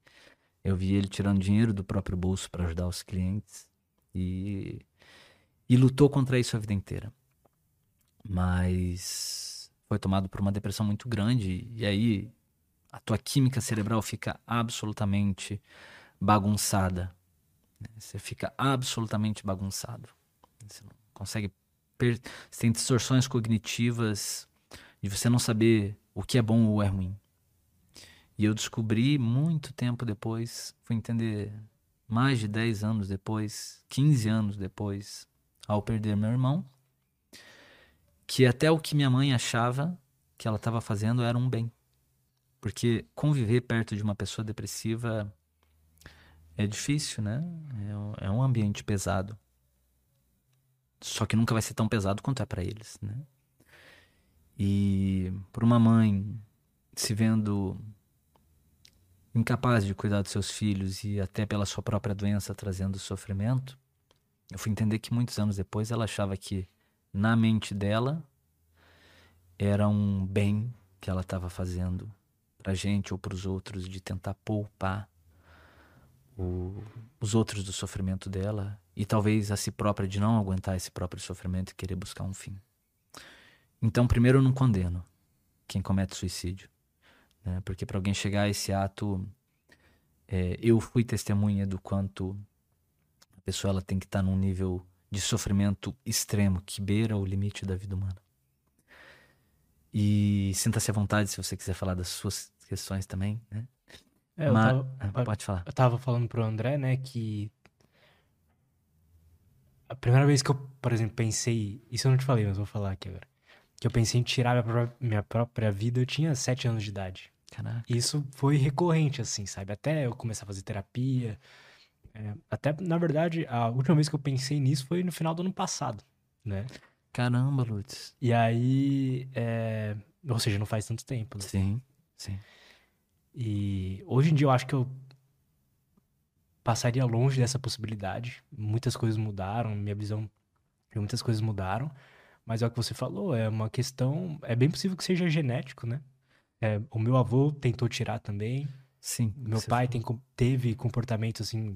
Eu vi ele tirando dinheiro do próprio bolso para ajudar os clientes. E, e lutou contra isso a vida inteira. Mas foi tomado por uma depressão muito grande. E aí a tua química cerebral fica absolutamente bagunçada. Né? Você fica absolutamente bagunçado. Você não consegue. Per... Você tem distorções cognitivas de você não saber o que é bom ou é ruim. E eu descobri muito tempo depois, fui entender mais de 10 anos depois, 15 anos depois, ao perder meu irmão, que até o que minha mãe achava que ela estava fazendo era um bem. Porque conviver perto de uma pessoa depressiva é difícil, né? É, é um ambiente pesado. Só que nunca vai ser tão pesado quanto é para eles, né? E por uma mãe se vendo incapaz de cuidar dos seus filhos e até pela sua própria doença trazendo sofrimento, eu fui entender que muitos anos depois ela achava que na mente dela era um bem que ela estava fazendo para gente ou para os outros de tentar poupar o, os outros do sofrimento dela e talvez a si própria de não aguentar esse próprio sofrimento e querer buscar um fim. Então, primeiro, eu não condeno quem comete suicídio, né? porque para alguém chegar a esse ato, é, eu fui testemunha do quanto a pessoa ela tem que estar tá num nível de sofrimento extremo que beira o limite da vida humana. E sinta-se à vontade se você quiser falar das suas questões também, né? É, Mas, tava, ah, pode falar. Eu tava falando pro André, né, que a primeira vez que eu, por exemplo, pensei, isso eu não te falei, mas vou falar aqui agora, que eu pensei em tirar minha própria, minha própria vida, eu tinha sete anos de idade. Caraca. Isso foi recorrente, assim, sabe? Até eu começar a fazer terapia. É, até, na verdade, a última vez que eu pensei nisso foi no final do ano passado, né? Caramba, Lutz. E aí, é... ou seja, não faz tanto tempo. Né? Sim, sim. E hoje em dia eu acho que eu passaria longe dessa possibilidade. Muitas coisas mudaram, minha visão de muitas coisas mudaram. Mas é o que você falou, é uma questão. É bem possível que seja genético, né? É, o meu avô tentou tirar também. Sim. Meu pai tem, teve comportamento assim.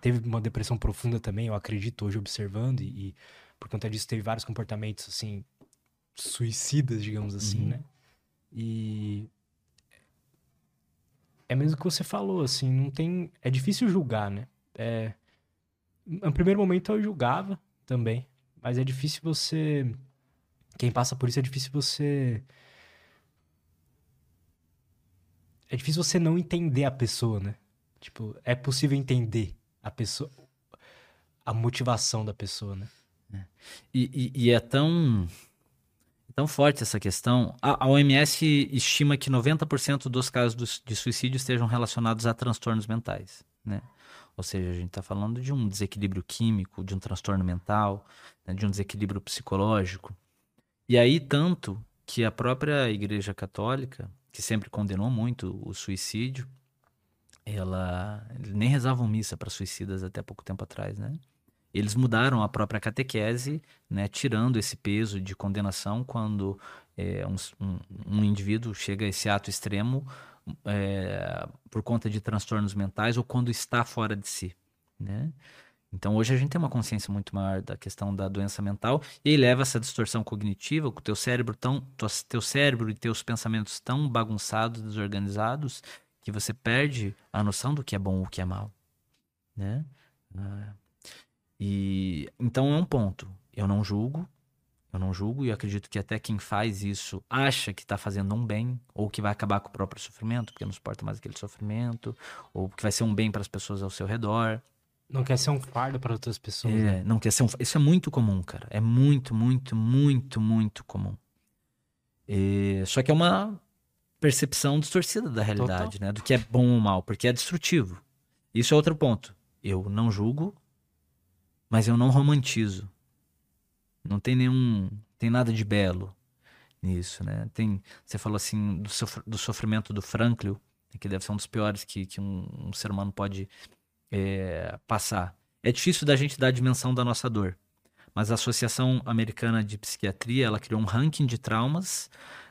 Teve uma depressão profunda também, eu acredito, hoje observando. E, e por conta disso teve vários comportamentos assim. suicidas, digamos assim, uhum. né? E é mesmo o que você falou, assim, não tem. É difícil julgar, né? É... No primeiro momento eu julgava também, mas é difícil você. Quem passa por isso é difícil você. É difícil você não entender a pessoa, né? Tipo, é possível entender a pessoa. A motivação da pessoa, né? É. E, e, e é tão tão forte essa questão. A, a OMS estima que 90% dos casos de suicídio estejam relacionados a transtornos mentais, né? Ou seja, a gente está falando de um desequilíbrio químico, de um transtorno mental, né? de um desequilíbrio psicológico. E aí, tanto que a própria Igreja Católica, que sempre condenou muito o suicídio, ela nem rezavam missa para suicidas até pouco tempo atrás, né? eles mudaram a própria catequese, né, tirando esse peso de condenação quando é, um, um, um, indivíduo chega a esse ato extremo é, por conta de transtornos mentais ou quando está fora de si. Né? Então hoje a gente tem uma consciência muito maior da questão da doença mental e leva essa distorção cognitiva, com o teu cérebro tão, teu cérebro e teus pensamentos tão bagunçados, desorganizados, que você perde a noção do que é bom ou o que é mal, né? Ah, e então é um ponto. Eu não julgo, eu não julgo e acredito que até quem faz isso acha que está fazendo um bem ou que vai acabar com o próprio sofrimento, porque não suporta mais aquele sofrimento, ou que vai ser um bem para as pessoas ao seu redor. Não quer ser um fardo para outras pessoas. É, né? não quer ser um. Isso é muito comum, cara. É muito, muito, muito, muito comum. E... Só que é uma percepção distorcida da realidade, Total. né? Do que é bom ou mal, porque é destrutivo. Isso é outro ponto. Eu não julgo, mas eu não romantizo. Não tem nenhum, tem nada de belo nisso, né? Tem, você falou assim do, sof do sofrimento do Franklin, que deve ser um dos piores que, que um, um ser humano pode é, passar. É difícil da gente dar a dimensão da nossa dor, mas a Associação Americana de Psiquiatria ela criou um ranking de traumas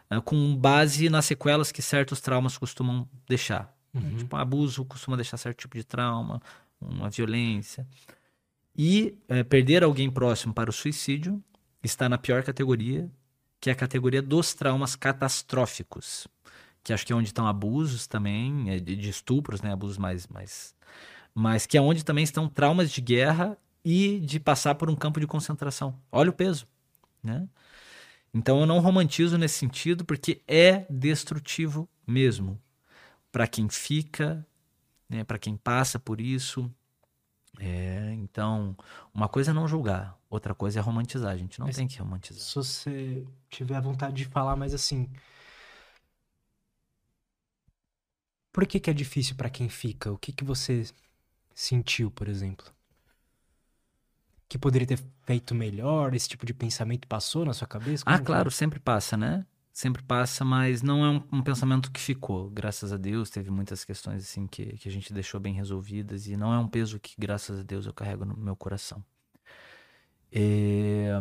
é, com base nas sequelas que certos traumas costumam deixar. Uhum. Tipo, um abuso costuma deixar certo tipo de trauma, uma violência. E é, perder alguém próximo para o suicídio está na pior categoria, que é a categoria dos traumas catastróficos, que acho que é onde estão abusos também, é, de, de estupros, né, abusos mais, mais mas que é onde também estão traumas de guerra e de passar por um campo de concentração. Olha o peso, né? Então eu não romantizo nesse sentido porque é destrutivo mesmo para quem fica, né, para quem passa por isso. É, então, uma coisa é não julgar, outra coisa é romantizar. A gente não Mas tem que romantizar. Se você tiver vontade de falar, mas assim. Por que, que é difícil para quem fica? O que, que você sentiu, por exemplo? Que poderia ter feito melhor? Esse tipo de pensamento passou na sua cabeça? Como ah, claro, sempre passa, né? Sempre passa, mas não é um, um, pensamento que ficou. Graças a Deus, teve muitas questões assim que, que a gente deixou bem resolvidas e não é um peso que, graças a Deus, eu carrego no meu coração. É,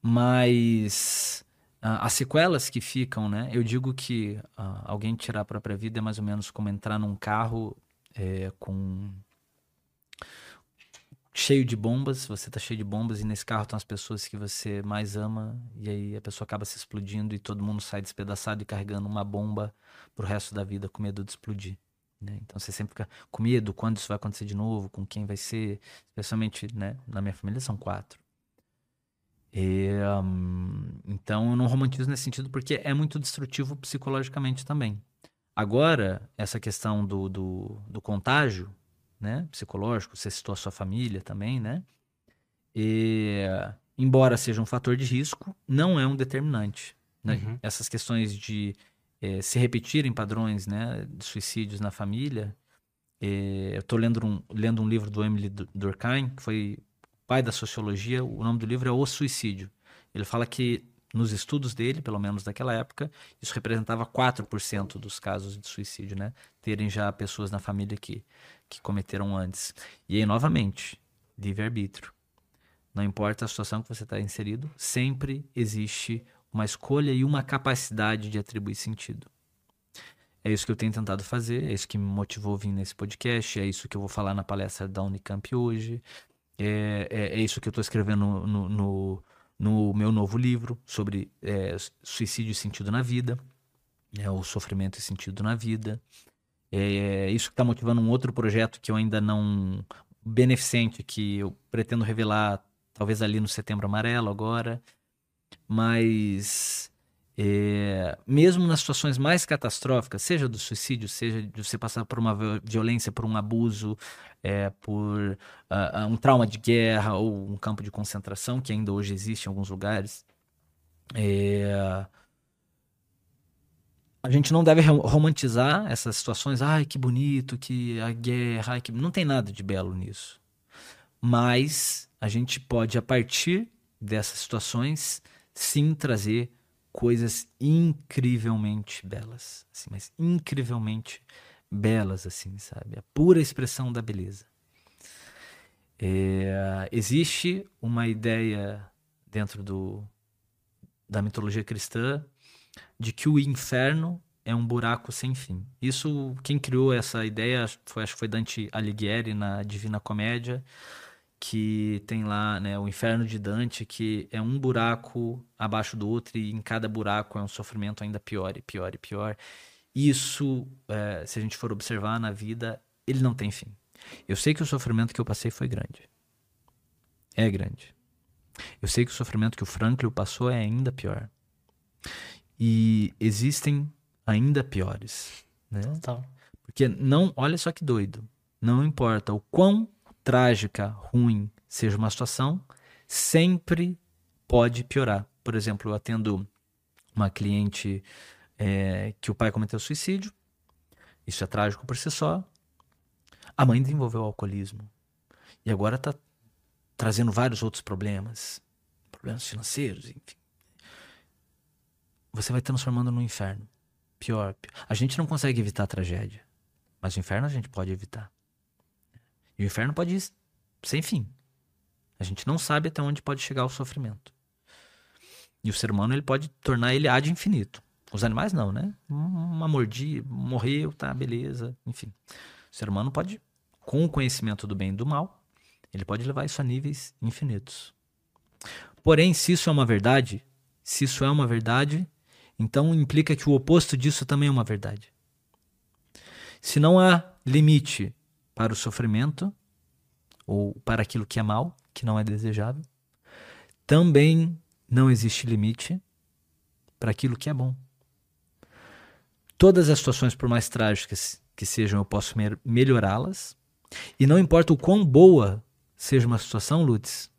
mas as sequelas que ficam, né? Eu digo que uh, alguém tirar a própria vida é mais ou menos como entrar num carro é, com cheio de bombas, você tá cheio de bombas e nesse carro estão as pessoas que você mais ama e aí a pessoa acaba se explodindo e todo mundo sai despedaçado e carregando uma bomba pro resto da vida com medo de explodir. Né? Então você sempre fica com medo quando isso vai acontecer de novo, com quem vai ser, especialmente né, na minha família são quatro. E, um, então eu não romantizo nesse sentido porque é muito destrutivo psicologicamente também. Agora, essa questão do, do, do contágio, né, psicológico, você citou a sua família também, né? E, embora seja um fator de risco, não é um determinante. Né? Uhum. Essas questões de é, se repetirem padrões né, de suicídios na família. É, eu estou lendo um, lendo um livro do Emily Durkheim, que foi pai da sociologia. O nome do livro é O Suicídio. Ele fala que nos estudos dele, pelo menos daquela época, isso representava 4% dos casos de suicídio, né? Terem já pessoas na família que, que cometeram antes. E aí, novamente, livre-arbítrio. Não importa a situação que você está inserido, sempre existe uma escolha e uma capacidade de atribuir sentido. É isso que eu tenho tentado fazer, é isso que me motivou a vir nesse podcast, é isso que eu vou falar na palestra da Unicamp hoje, é, é, é isso que eu estou escrevendo no, no no meu novo livro sobre é, suicídio e sentido na vida, né, o sofrimento e sentido na vida. É isso que está motivando um outro projeto que eu ainda não. beneficente, que eu pretendo revelar talvez ali no Setembro Amarelo agora. Mas é, mesmo nas situações mais catastróficas, seja do suicídio, seja de você passar por uma violência, por um abuso, é, por uh, um trauma de guerra ou um campo de concentração, que ainda hoje existe em alguns lugares, é, a gente não deve romantizar essas situações. Ai, que bonito, que a guerra, ai, que... não tem nada de belo nisso. Mas a gente pode, a partir dessas situações, sim trazer coisas incrivelmente belas, assim, mas incrivelmente belas, assim, sabe? A pura expressão da beleza. É, existe uma ideia dentro do, da mitologia cristã de que o inferno é um buraco sem fim. Isso, quem criou essa ideia, foi, acho que foi Dante Alighieri na Divina Comédia, que tem lá né, o inferno de Dante, que é um buraco abaixo do outro, e em cada buraco é um sofrimento ainda pior e pior e pior. Isso, é, se a gente for observar na vida, ele não tem fim. Eu sei que o sofrimento que eu passei foi grande. É grande. Eu sei que o sofrimento que o Franklin passou é ainda pior. E existem ainda piores. Né? Total. Porque não, olha só que doido. Não importa o quão trágica, ruim seja uma situação, sempre pode piorar. Por exemplo, eu atendo uma cliente é, que o pai cometeu suicídio, isso é trágico por si só. A mãe desenvolveu alcoolismo e agora está trazendo vários outros problemas, problemas financeiros, enfim. Você vai transformando no inferno. Pior, pior. A gente não consegue evitar a tragédia, mas o inferno a gente pode evitar. E o inferno pode ir sem fim. A gente não sabe até onde pode chegar o sofrimento. E o ser humano ele pode tornar ele ad infinito. Os animais não, né? Uma mordida, morreu, tá, beleza, enfim. O ser humano pode, com o conhecimento do bem e do mal, ele pode levar isso a níveis infinitos. Porém, se isso é uma verdade, se isso é uma verdade, então implica que o oposto disso também é uma verdade. Se não há limite para o sofrimento ou para aquilo que é mal, que não é desejável. Também não existe limite para aquilo que é bom. Todas as situações, por mais trágicas que sejam, eu posso melhorá-las. E não importa o quão boa seja uma situação, Lutz,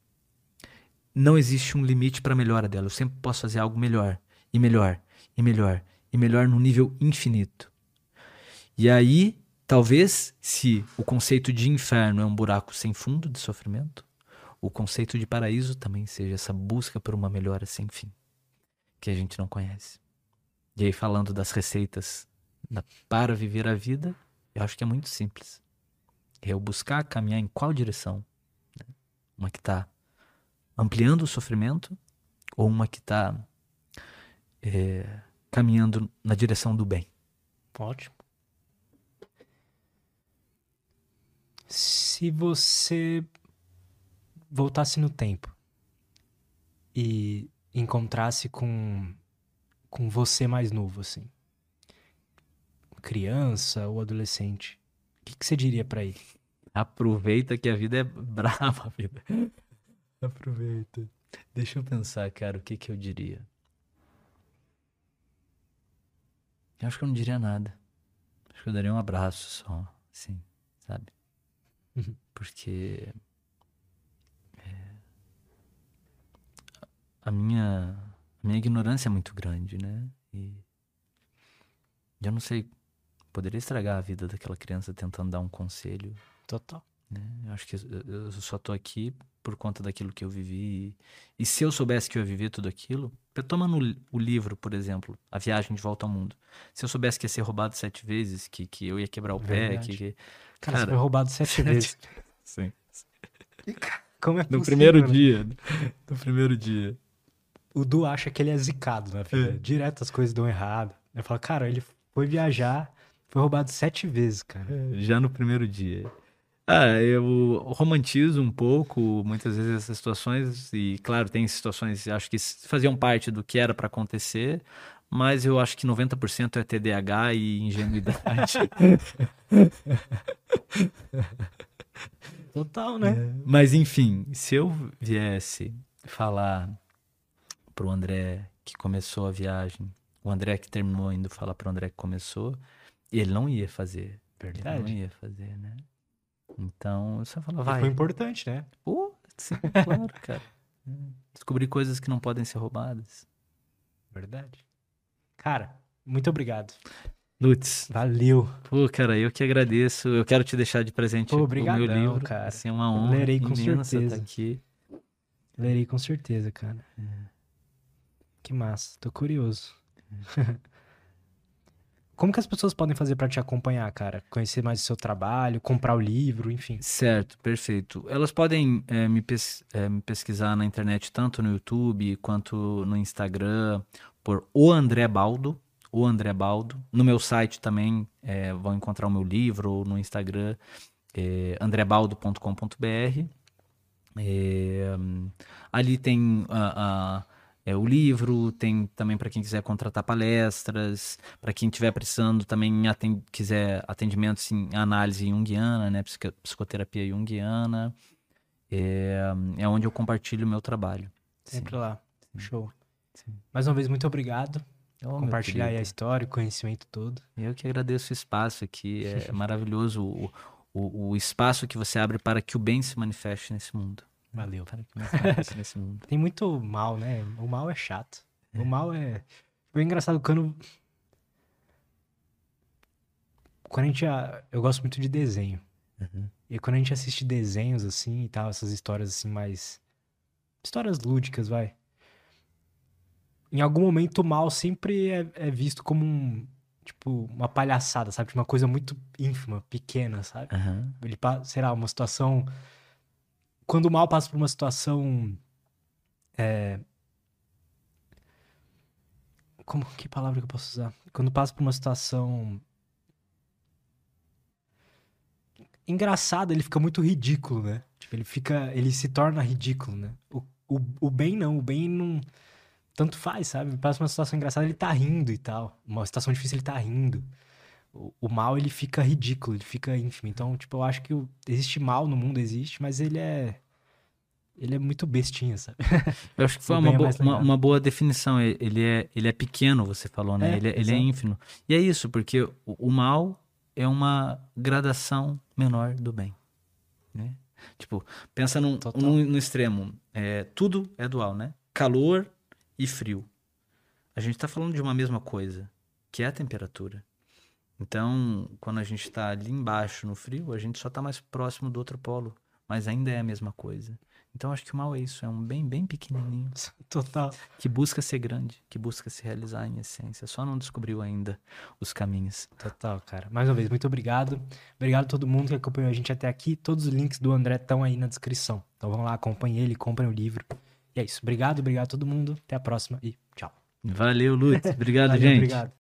não existe um limite para a melhora dela. Eu sempre posso fazer algo melhor, e melhor, e melhor, e melhor no nível infinito. E aí, talvez, se o conceito de inferno é um buraco sem fundo de sofrimento, o conceito de paraíso também seja essa busca por uma melhora sem fim, que a gente não conhece. E aí, falando das receitas para viver a vida, eu acho que é muito simples. É eu buscar caminhar em qual direção? Né? Uma que está ampliando o sofrimento ou uma que está é, caminhando na direção do bem? Ótimo. Se você voltasse no tempo e encontrasse com com você mais novo, assim, criança ou adolescente, o que, que você diria para ele? Aproveita que a vida é brava, vida. Aproveita. Deixa eu pensar, cara, o que que eu diria? Eu acho que eu não diria nada. Acho que eu daria um abraço só, assim, sabe? Uhum. Porque é, a minha a minha ignorância é muito grande, né? E eu não sei, poderia estragar a vida daquela criança tentando dar um conselho. Total. Né? Eu acho que eu só tô aqui por conta daquilo que eu vivi. E, e se eu soubesse que eu ia viver tudo aquilo, tomando o livro, por exemplo, A Viagem de Volta ao Mundo. Se eu soubesse que ia ser roubado sete vezes, que, que eu ia quebrar o Verdade. pé, que, que... Cara, cara, você foi roubado sete, sete vezes. Sim. Como é possível, No primeiro né? dia. No primeiro dia. O Du acha que ele é zicado na vida. É. Direto as coisas dão errado. Ele fala, cara, ele foi viajar, foi roubado sete vezes, cara. É, já no primeiro dia. Ah, eu romantizo um pouco muitas vezes essas situações e claro, tem situações acho que faziam parte do que era para acontecer, mas eu acho que 90% é TDAH e ingenuidade. Total, né? É, mas enfim, se eu viesse falar pro André que começou a viagem, o André que terminou indo falar pro André que começou, ele não ia fazer. Verdade. Ele não ia fazer, né? Então, eu só falo, vai. foi importante, né? Pô, sim, claro, cara. Descobrir coisas que não podem ser roubadas. Verdade. Cara, muito obrigado. Lutz. Valeu. Pô, cara, eu que agradeço. Eu quero te deixar de presente Pô, obrigadão, o meu livro. cara. Assim, é uma honra Lerei com certeza. Tá aqui. Lerei com certeza, cara. É. Que massa. Tô curioso. É. Como que as pessoas podem fazer para te acompanhar, cara? Conhecer mais o seu trabalho, comprar o livro, enfim. Certo, perfeito. Elas podem é, me, pes é, me, pesquisar na internet, tanto no YouTube quanto no Instagram, por O André Baldo. O André Baldo. No meu site também é, vão encontrar o meu livro, ou no Instagram, andrebaldo.com.br. Ali tem a. Uh, é, o livro, tem também para quem quiser contratar palestras, para quem estiver precisando também atend quiser atendimentos em análise junguiana, né, psicoterapia junguiana. É, é onde eu compartilho o meu trabalho. Sempre Sim. lá. Show. Sim. Mais uma vez, muito obrigado. Oh, Compartilhar a história, o conhecimento todo. Eu que agradeço o espaço aqui. É maravilhoso o, o, o espaço que você abre para que o bem se manifeste nesse mundo. Valeu. nesse mundo. Tem muito mal, né? O mal é chato. É. O mal é. Foi engraçado quando. Quando a gente. Eu gosto muito de desenho. Uhum. E quando a gente assiste desenhos assim e tal, essas histórias assim mais. Histórias lúdicas, vai. Em algum momento o mal sempre é, é visto como um. Tipo, uma palhaçada, sabe? Tipo, uma coisa muito ínfima, pequena, sabe? Uhum. Ele, será, uma situação quando o mal passa por uma situação. É... Como, que palavra que eu posso usar? Quando passa por uma situação. Engraçada, ele fica muito ridículo, né? Tipo, ele fica. Ele se torna ridículo, né? O, o, o bem não, o bem não. Tanto faz, sabe? Passa uma situação engraçada, ele tá rindo e tal. Uma situação difícil, ele tá rindo. O, o mal ele fica ridículo, ele fica ínfimo. Então, tipo, eu acho que o, existe mal no mundo, existe, mas ele é. Ele é muito bestinha, sabe? Eu acho que foi uma, é bo- uma, uma boa definição. Ele é, ele é pequeno, você falou, né? É, ele, é- ele é ínfimo. E é isso, porque o, o mal é uma gradação menor do bem. Né? Tipo, pensa num, num, no extremo. É, tudo é dual, né? Calor e frio. A gente está falando de uma mesma coisa, que é a temperatura. Então, quando a gente está ali embaixo no frio, a gente só está mais próximo do outro polo, mas ainda é a mesma coisa. Então, acho que o mal é isso, é um bem, bem pequenininho, Total. que busca ser grande, que busca se realizar em essência, só não descobriu ainda os caminhos. Total, cara. Mais uma vez, muito obrigado. Obrigado a todo mundo que acompanhou a gente até aqui. Todos os links do André estão aí na descrição. Então vão lá, acompanhem ele, comprem o livro. E é isso. Obrigado, obrigado a todo mundo. Até a próxima e tchau. Valeu, Lutz. Obrigado, Valeu, gente. Obrigado.